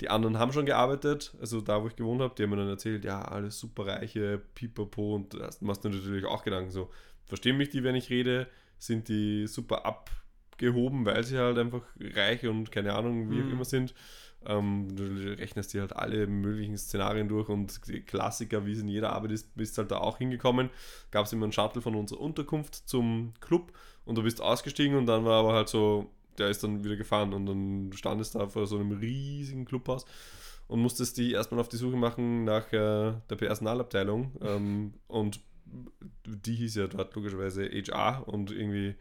die anderen haben schon gearbeitet, also da, wo ich gewohnt habe, die haben mir dann erzählt, ja, alles super reiche, pipapo und da machst du natürlich auch Gedanken so, verstehen mich die, wenn ich rede, sind die super abgehoben, weil sie halt einfach reich und keine Ahnung, wie auch Mhm. immer sind. Ähm, du rechnest dir halt alle möglichen Szenarien durch und Klassiker, wie es in jeder Arbeit ist, bist halt da auch hingekommen. Gab es immer einen Shuttle von unserer Unterkunft zum Club und du bist ausgestiegen und dann war aber halt so, der ist dann wieder gefahren und dann standest da vor so einem riesigen Clubhaus und musstest die erstmal auf die Suche machen nach äh, der Personalabteilung ähm, und die hieß ja dort logischerweise HR und irgendwie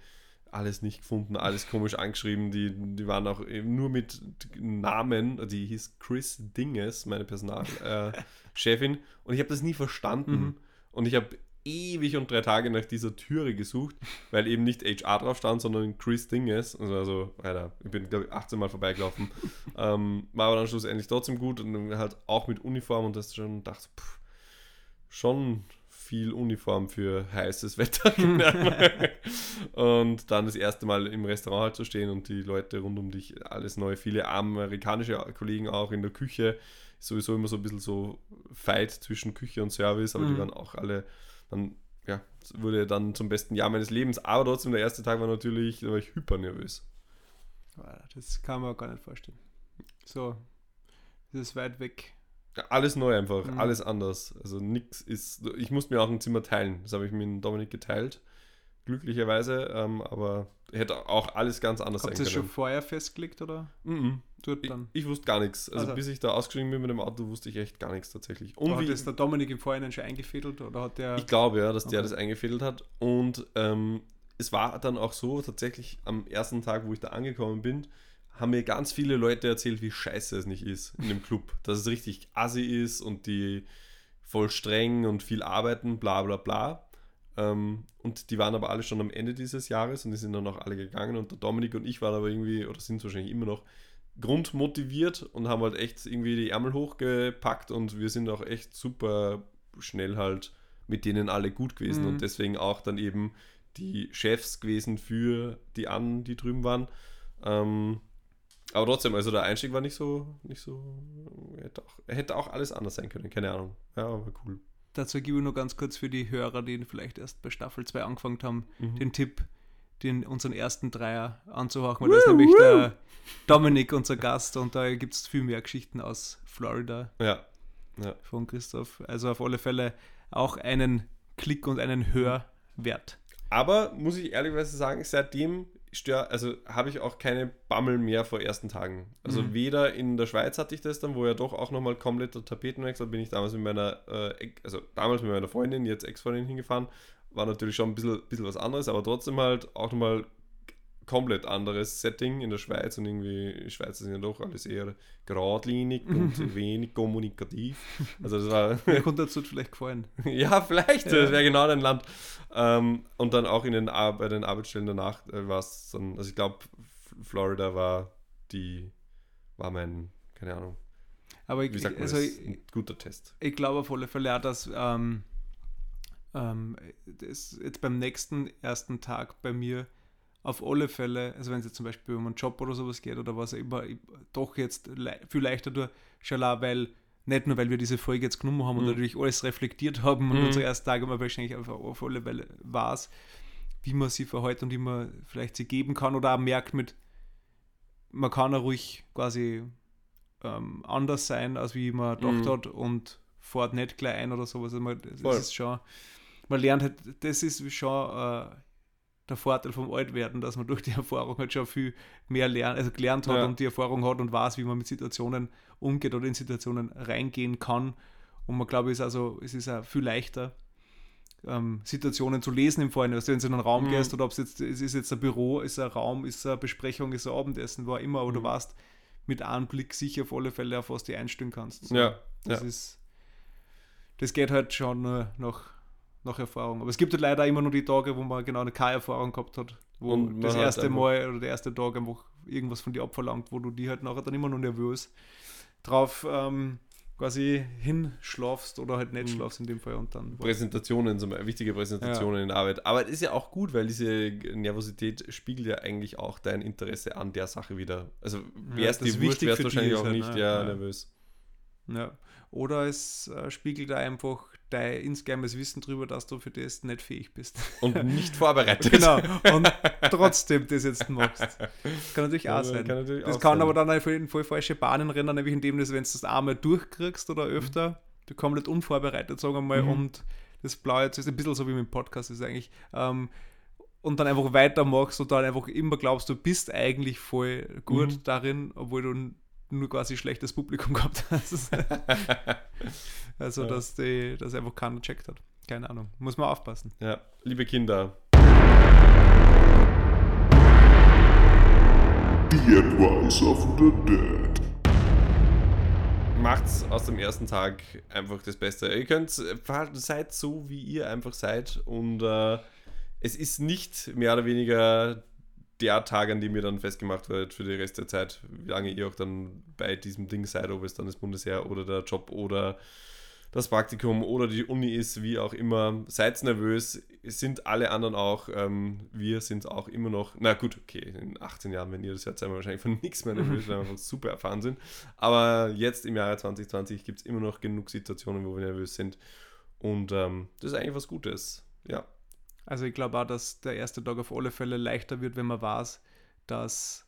alles nicht gefunden, alles komisch angeschrieben. Die, die waren auch nur mit Namen. Die hieß Chris Dinges, meine Personalchefin. Äh, und ich habe das nie verstanden. Mhm. Und ich habe ewig und drei Tage nach dieser Türe gesucht, weil eben nicht HR drauf stand, sondern Chris Dinges. Also, also Alter, ich bin, glaube ich, 18 Mal vorbeigelaufen. ähm, war aber dann schlussendlich trotzdem gut und dann halt auch mit Uniform und das schon dachte, pff, schon viel Uniform für heißes Wetter. und dann das erste Mal im Restaurant halt zu stehen und die Leute rund um dich, alles neu, viele amerikanische Kollegen auch in der Küche. Sowieso immer so ein bisschen so Fight zwischen Küche und Service, aber die Mhm. waren auch alle dann, ja, es wurde dann zum besten Jahr meines Lebens. Aber trotzdem, der erste Tag war natürlich, da war ich hyper nervös. Das kann man gar nicht vorstellen. So, das ist weit weg. Ja, alles neu einfach, Mhm. alles anders. Also nichts ist. Ich musste mir auch ein Zimmer teilen. Das habe ich mit Dominik geteilt. Glücklicherweise. Ähm, aber hätte auch alles ganz anders Habt ihr sein das schon können. vorher festgelegt oder Mhm. dort Ich, dann? ich wusste gar nichts. Also, Also- bis ich da ausgestiegen bin mit dem Auto, wusste ich echt gar nichts tatsächlich. Und hat wie, das der Dominik im Vorhinein schon eingefädelt oder hat der. ich glaube ja, dass der Okay. das eingefädelt hat. Und ähm, es war dann auch so, tatsächlich am ersten Tag, wo ich da angekommen bin, haben mir ganz viele Leute erzählt, wie scheiße es nicht ist in dem Club. Dass es richtig assi ist und die voll streng und viel arbeiten, bla bla bla. Ähm, und die waren aber alle schon am Ende dieses Jahres und die sind dann auch alle gegangen. Und der Dominik und ich waren aber irgendwie, oder sind wahrscheinlich immer noch, grundmotiviert und haben halt echt irgendwie die Ärmel hochgepackt und wir sind auch echt super schnell halt mit denen alle gut gewesen Mhm. und deswegen auch dann eben die Chefs gewesen für die anderen, die drüben waren. Ähm, aber trotzdem, also der Einstieg war nicht so, nicht so, hätte auch, hätte auch alles anders sein können, keine Ahnung. Ja, aber cool. Dazu gebe ich nur ganz kurz für die Hörer, die vielleicht erst bei Staffel 2 angefangen haben, Mhm. den Tipp, den unseren ersten Dreier anzuhauchen, weil da ist nämlich der Dominik unser Gast und da gibt es viel mehr Geschichten aus Florida Ja, von Christoph. Also auf alle Fälle auch einen Klick und einen Hörwert. Aber muss ich ehrlicherweise sagen, seitdem stör, also habe ich auch keine Bammel mehr vor ersten Tagen. Also Mhm. weder in der Schweiz hatte ich das dann, wo ja doch auch nochmal kompletter Tapetenwechsel bin ich damals mit meiner, äh, also damals mit meiner Freundin, jetzt Ex-Freundin hingefahren. War natürlich schon ein bisschen, bisschen was anderes, aber trotzdem halt auch nochmal komplett anderes Setting in der Schweiz und irgendwie, Schweizer sind ja doch alles eher geradlinig und wenig kommunikativ. Also das war Mir konnte dazu vielleicht gefallen. ja, vielleicht. Ja. Das wäre genau dein Land. Ähm, und dann auch in den, Ar- bei den Arbeitsstellen danach äh, war es dann, also ich glaube, Florida war die, war mein, keine Ahnung, Aber wie ich, sagt man also das? Ein guter Test. ich glaube auf alle Fälle dass ähm, ähm, das jetzt beim nächsten ersten Tag bei mir auf alle Fälle, also wenn es jetzt zum Beispiel um einen Job oder sowas geht oder was immer, doch jetzt le viel leichter durch, auch, weil nicht nur, weil wir diese Folge jetzt genommen haben und Mhm. natürlich alles reflektiert haben und Mhm. unsere ersten Tage mal wahrscheinlich einfach auf alle Fälle war es, wie man sie verhält und wie man vielleicht sie geben kann oder auch merkt mit, man kann auch ruhig quasi ähm, anders sein, als wie man gedacht Mhm. hat und fährt nicht gleich ein oder sowas. Also man, das Voll. ist schon, man lernt halt, das ist schon äh, der Vorteil vom Altwerden, dass man durch die Erfahrung halt schon viel mehr lernt, also gelernt hat Ja. und die Erfahrung hat und weiß, wie man mit Situationen umgeht oder in Situationen reingehen kann. Und man glaube, es ist also, es ist auch viel leichter, ähm, Situationen zu lesen im Vorhinein. Also wenn du in einen Raum Mhm. gehst oder ob es jetzt, es ist jetzt ein Büro, ist ein Raum, ist eine Besprechung, ist ein Abendessen, war immer, aber du Mhm. weißt mit einem Blick sicher auf alle Fälle, auf was du einstellen kannst. So, Ja, Das ja. ist, das geht halt schon nur nach, nach Erfahrung. Aber es gibt halt leider immer nur die Tage, wo man genau keine Erfahrung gehabt hat, wo Und das erste Mal oder der erste Tag einfach irgendwas von dir abverlangt, wo du die halt nachher dann immer noch nervös drauf ähm, quasi hinschlafst oder halt nicht Mhm. schlafst in dem Fall und dann Präsentationen, Beispiel, wichtige Präsentationen in der Arbeit. Aber das ist ja auch gut, weil diese Nervosität spiegelt ja eigentlich auch dein Interesse an der Sache wieder. Also wär's das dir wurscht, wichtig wärst die wahrscheinlich auch halt, nicht ne? ja, Ja. nervös. Ja. Oder es äh, spiegelt einfach dein insgeheimes Wissen darüber, dass du für das nicht fähig bist. Und nicht vorbereitet. genau. Und trotzdem das jetzt machst. Kann natürlich auch sein. kann natürlich das auch kann sein. aber dann einfach in voll falsche Bahnen rennen, nämlich indem du, wenn du das einmal durchkriegst oder öfter, du komplett unvorbereitet, sagen wir mal, Mhm. und das Blaue jetzt ist ein bisschen so wie mit dem Podcast ist eigentlich. Ähm, und dann einfach weitermachst und dann einfach immer glaubst, du bist eigentlich voll gut Mhm. darin, obwohl du nur quasi schlechtes Publikum gehabt hast. also, Ja. dass die das einfach keiner checkt hat. Keine Ahnung. Muss man aufpassen. Ja, liebe Kinder, The Advice of the Dead. macht's aus dem ersten Tag einfach das Beste. Ihr könnt, verhalten- seid so, wie ihr einfach seid und äh, es ist nicht mehr oder weniger der Tag, an dem ihr dann festgemacht werdet für die Rest der Zeit, wie lange ihr auch dann bei diesem Ding seid, ob es dann das Bundesheer oder der Job oder das Praktikum oder die Uni ist, wie auch immer. Seid nervös, sind alle anderen auch. Ähm, wir sind auch immer noch, na gut, okay, in 18 Jahren, wenn ihr das hört, seid wir wahrscheinlich von nichts mehr nervös, weil wir einfach super erfahren sind. Aber jetzt im Jahre 2020 gibt es immer noch genug Situationen, wo wir nervös sind. Und ähm, das ist eigentlich was Gutes. Ja. Also ich glaube auch, dass der erste Tag auf alle Fälle leichter wird, wenn man weiß, dass,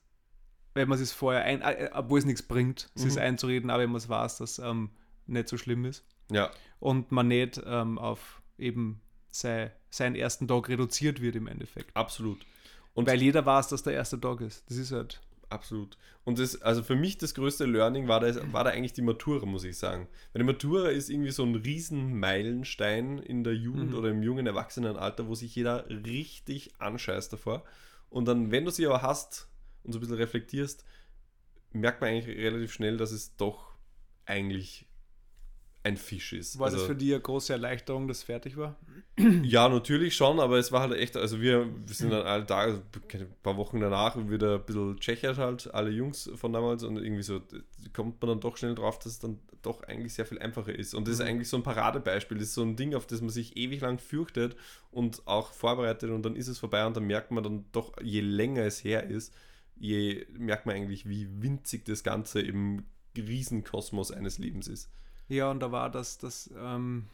wenn man es vorher ein, äh, obwohl es nichts bringt, es Mhm. einzureden, aber wenn man es weiß, dass ähm, nicht so schlimm ist Ja, und man nicht ähm, auf eben sei, seinen ersten Tag reduziert wird im Endeffekt. absolut. Und Weil jeder weiß, dass der erste Tag ist. Das ist halt, Absolut. Und das, also für mich das größte Learning war da, war da eigentlich die Matura, muss ich sagen. Weil die Matura ist irgendwie so ein riesen Meilenstein in der Jugend Mhm. oder im jungen Erwachsenenalter, wo sich jeder richtig anscheißt davor. Und dann, wenn du sie aber hast und so ein bisschen reflektierst, merkt man eigentlich relativ schnell, dass es doch eigentlich ein Fisch ist. War also, das für dich eine große Erleichterung, dass es fertig war? ja, natürlich schon, aber es war halt echt, also wir, wir sind dann alle Tage, ein paar Wochen danach wieder ein bisschen tschechisch halt, alle Jungs von damals und irgendwie so kommt man dann doch schnell drauf, dass es dann doch eigentlich sehr viel einfacher ist. Und das ist Mhm. eigentlich so ein Paradebeispiel, das ist so ein Ding, auf das man sich ewig lang fürchtet und auch vorbereitet und dann ist es vorbei und dann merkt man dann doch, je länger es her ist, je merkt man eigentlich, wie winzig das Ganze im Riesenkosmos eines Lebens ist. Ja, und da war das, das ähm,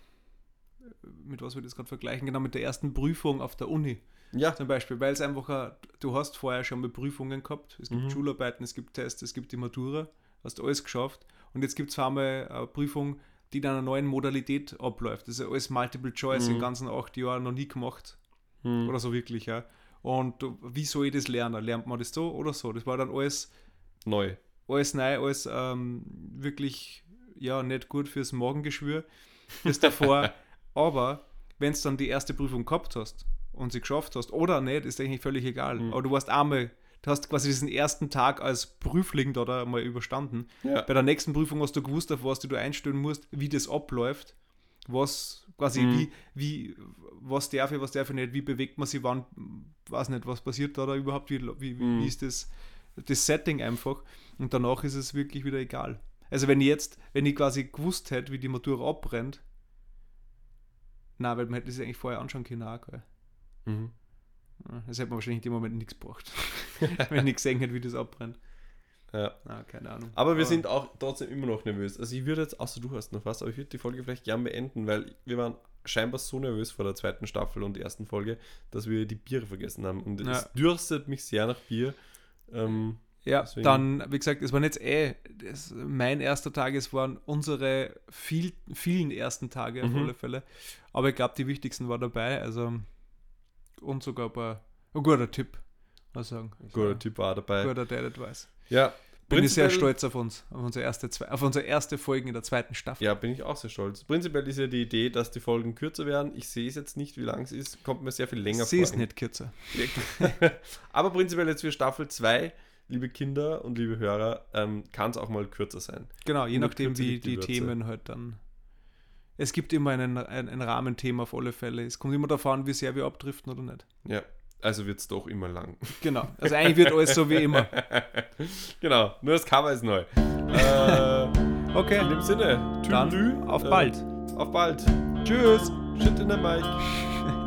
mit was wir das gerade vergleichen, genau mit der ersten Prüfung auf der Uni Ja, zum Beispiel, weil es einfach, ein- du hast vorher schon mal Prüfungen gehabt, es gibt Mhm. Schularbeiten, es gibt Tests, es gibt die Matura, hast alles geschafft und jetzt gibt es einmal eine Prüfung, die in einer neuen Modalität abläuft. Das ist ja alles Multiple Choice in Mhm. den ganzen acht Jahren noch nie gemacht Hm. oder so wirklich, ja. Und wie soll ich das lernen? Lernt man das so oder so? Das war dann alles neu. alles neu, alles ähm, wirklich, ja, nicht gut fürs Magengeschwür, das davor. Aber wenn du dann die erste Prüfung gehabt hast und sie geschafft hast oder nicht, ist eigentlich völlig egal. Mhm. Aber du warst einmal, du hast quasi diesen ersten Tag als Prüfling da, da mal überstanden. Ja. Bei der nächsten Prüfung hast du gewusst, auf was du einstellen musst, wie das abläuft, was quasi, Mhm. wie, wie, was darf ich, was darf ich nicht, wie bewegt man sich, wann, weiß nicht, was passiert da, da überhaupt, wie, wie, wie, Mhm. wie ist das, das Setting einfach und danach ist es wirklich wieder egal. Also wenn ich jetzt, wenn ich quasi gewusst hätte, wie die Matura abbrennt, na, weil man hätte das eigentlich vorher anschauen können, auch, gell. Mhm. Das hätte man wahrscheinlich in dem Moment nichts gebracht, wenn ich gesehen hätte, wie das abbrennt. Ja. Na, keine Ahnung. Aber wir sind auch trotzdem immer noch nervös. Also ich würde jetzt, außer du hast noch was, aber ich würde die Folge vielleicht gern beenden, weil wir waren scheinbar so nervös vor der zweiten Staffel und ersten Folge, dass wir die Biere vergessen haben. Und Ja. es dürstet mich sehr nach Bier. Ähm, Ja, Deswegen- dann, wie gesagt, es waren jetzt eh das, mein erster Tag, es waren unsere viel, vielen ersten Tage auf Mhm. alle Fälle. Aber ich glaube, die wichtigsten waren dabei. Also, und sogar ein paar, ein guter Tipp, muss ich sagen. guter Typ war dabei. Guter Dad Advice. Ja, Bin ich sehr stolz auf uns, auf unsere erste, zwei, auf unsere erste Folge in der zweiten Staffel. Ja, bin ich auch sehr stolz. Prinzipiell ist ja die Idee, dass die Folgen kürzer werden. Ich sehe es jetzt nicht, wie lang es ist. Kommt mir sehr viel länger Sie vor. ist nicht kürzer. Aber prinzipiell jetzt für Staffel 2, liebe Kinder und liebe Hörer, ähm, kann es auch mal kürzer sein. Genau, je der nachdem, wie die die. Themen halt dann. Es gibt immer einen, ein, ein Rahmenthema auf alle Fälle. Es kommt immer davon an, wie sehr wir abdriften oder nicht. Ja, also wird es doch immer lang. Genau. Also eigentlich wird alles so wie immer. genau, nur das Cover ist neu. äh, Okay. in dem Sinne, Dann Tüdelü, auf äh, bald. Auf bald. Tschüss. Shit in der Mike.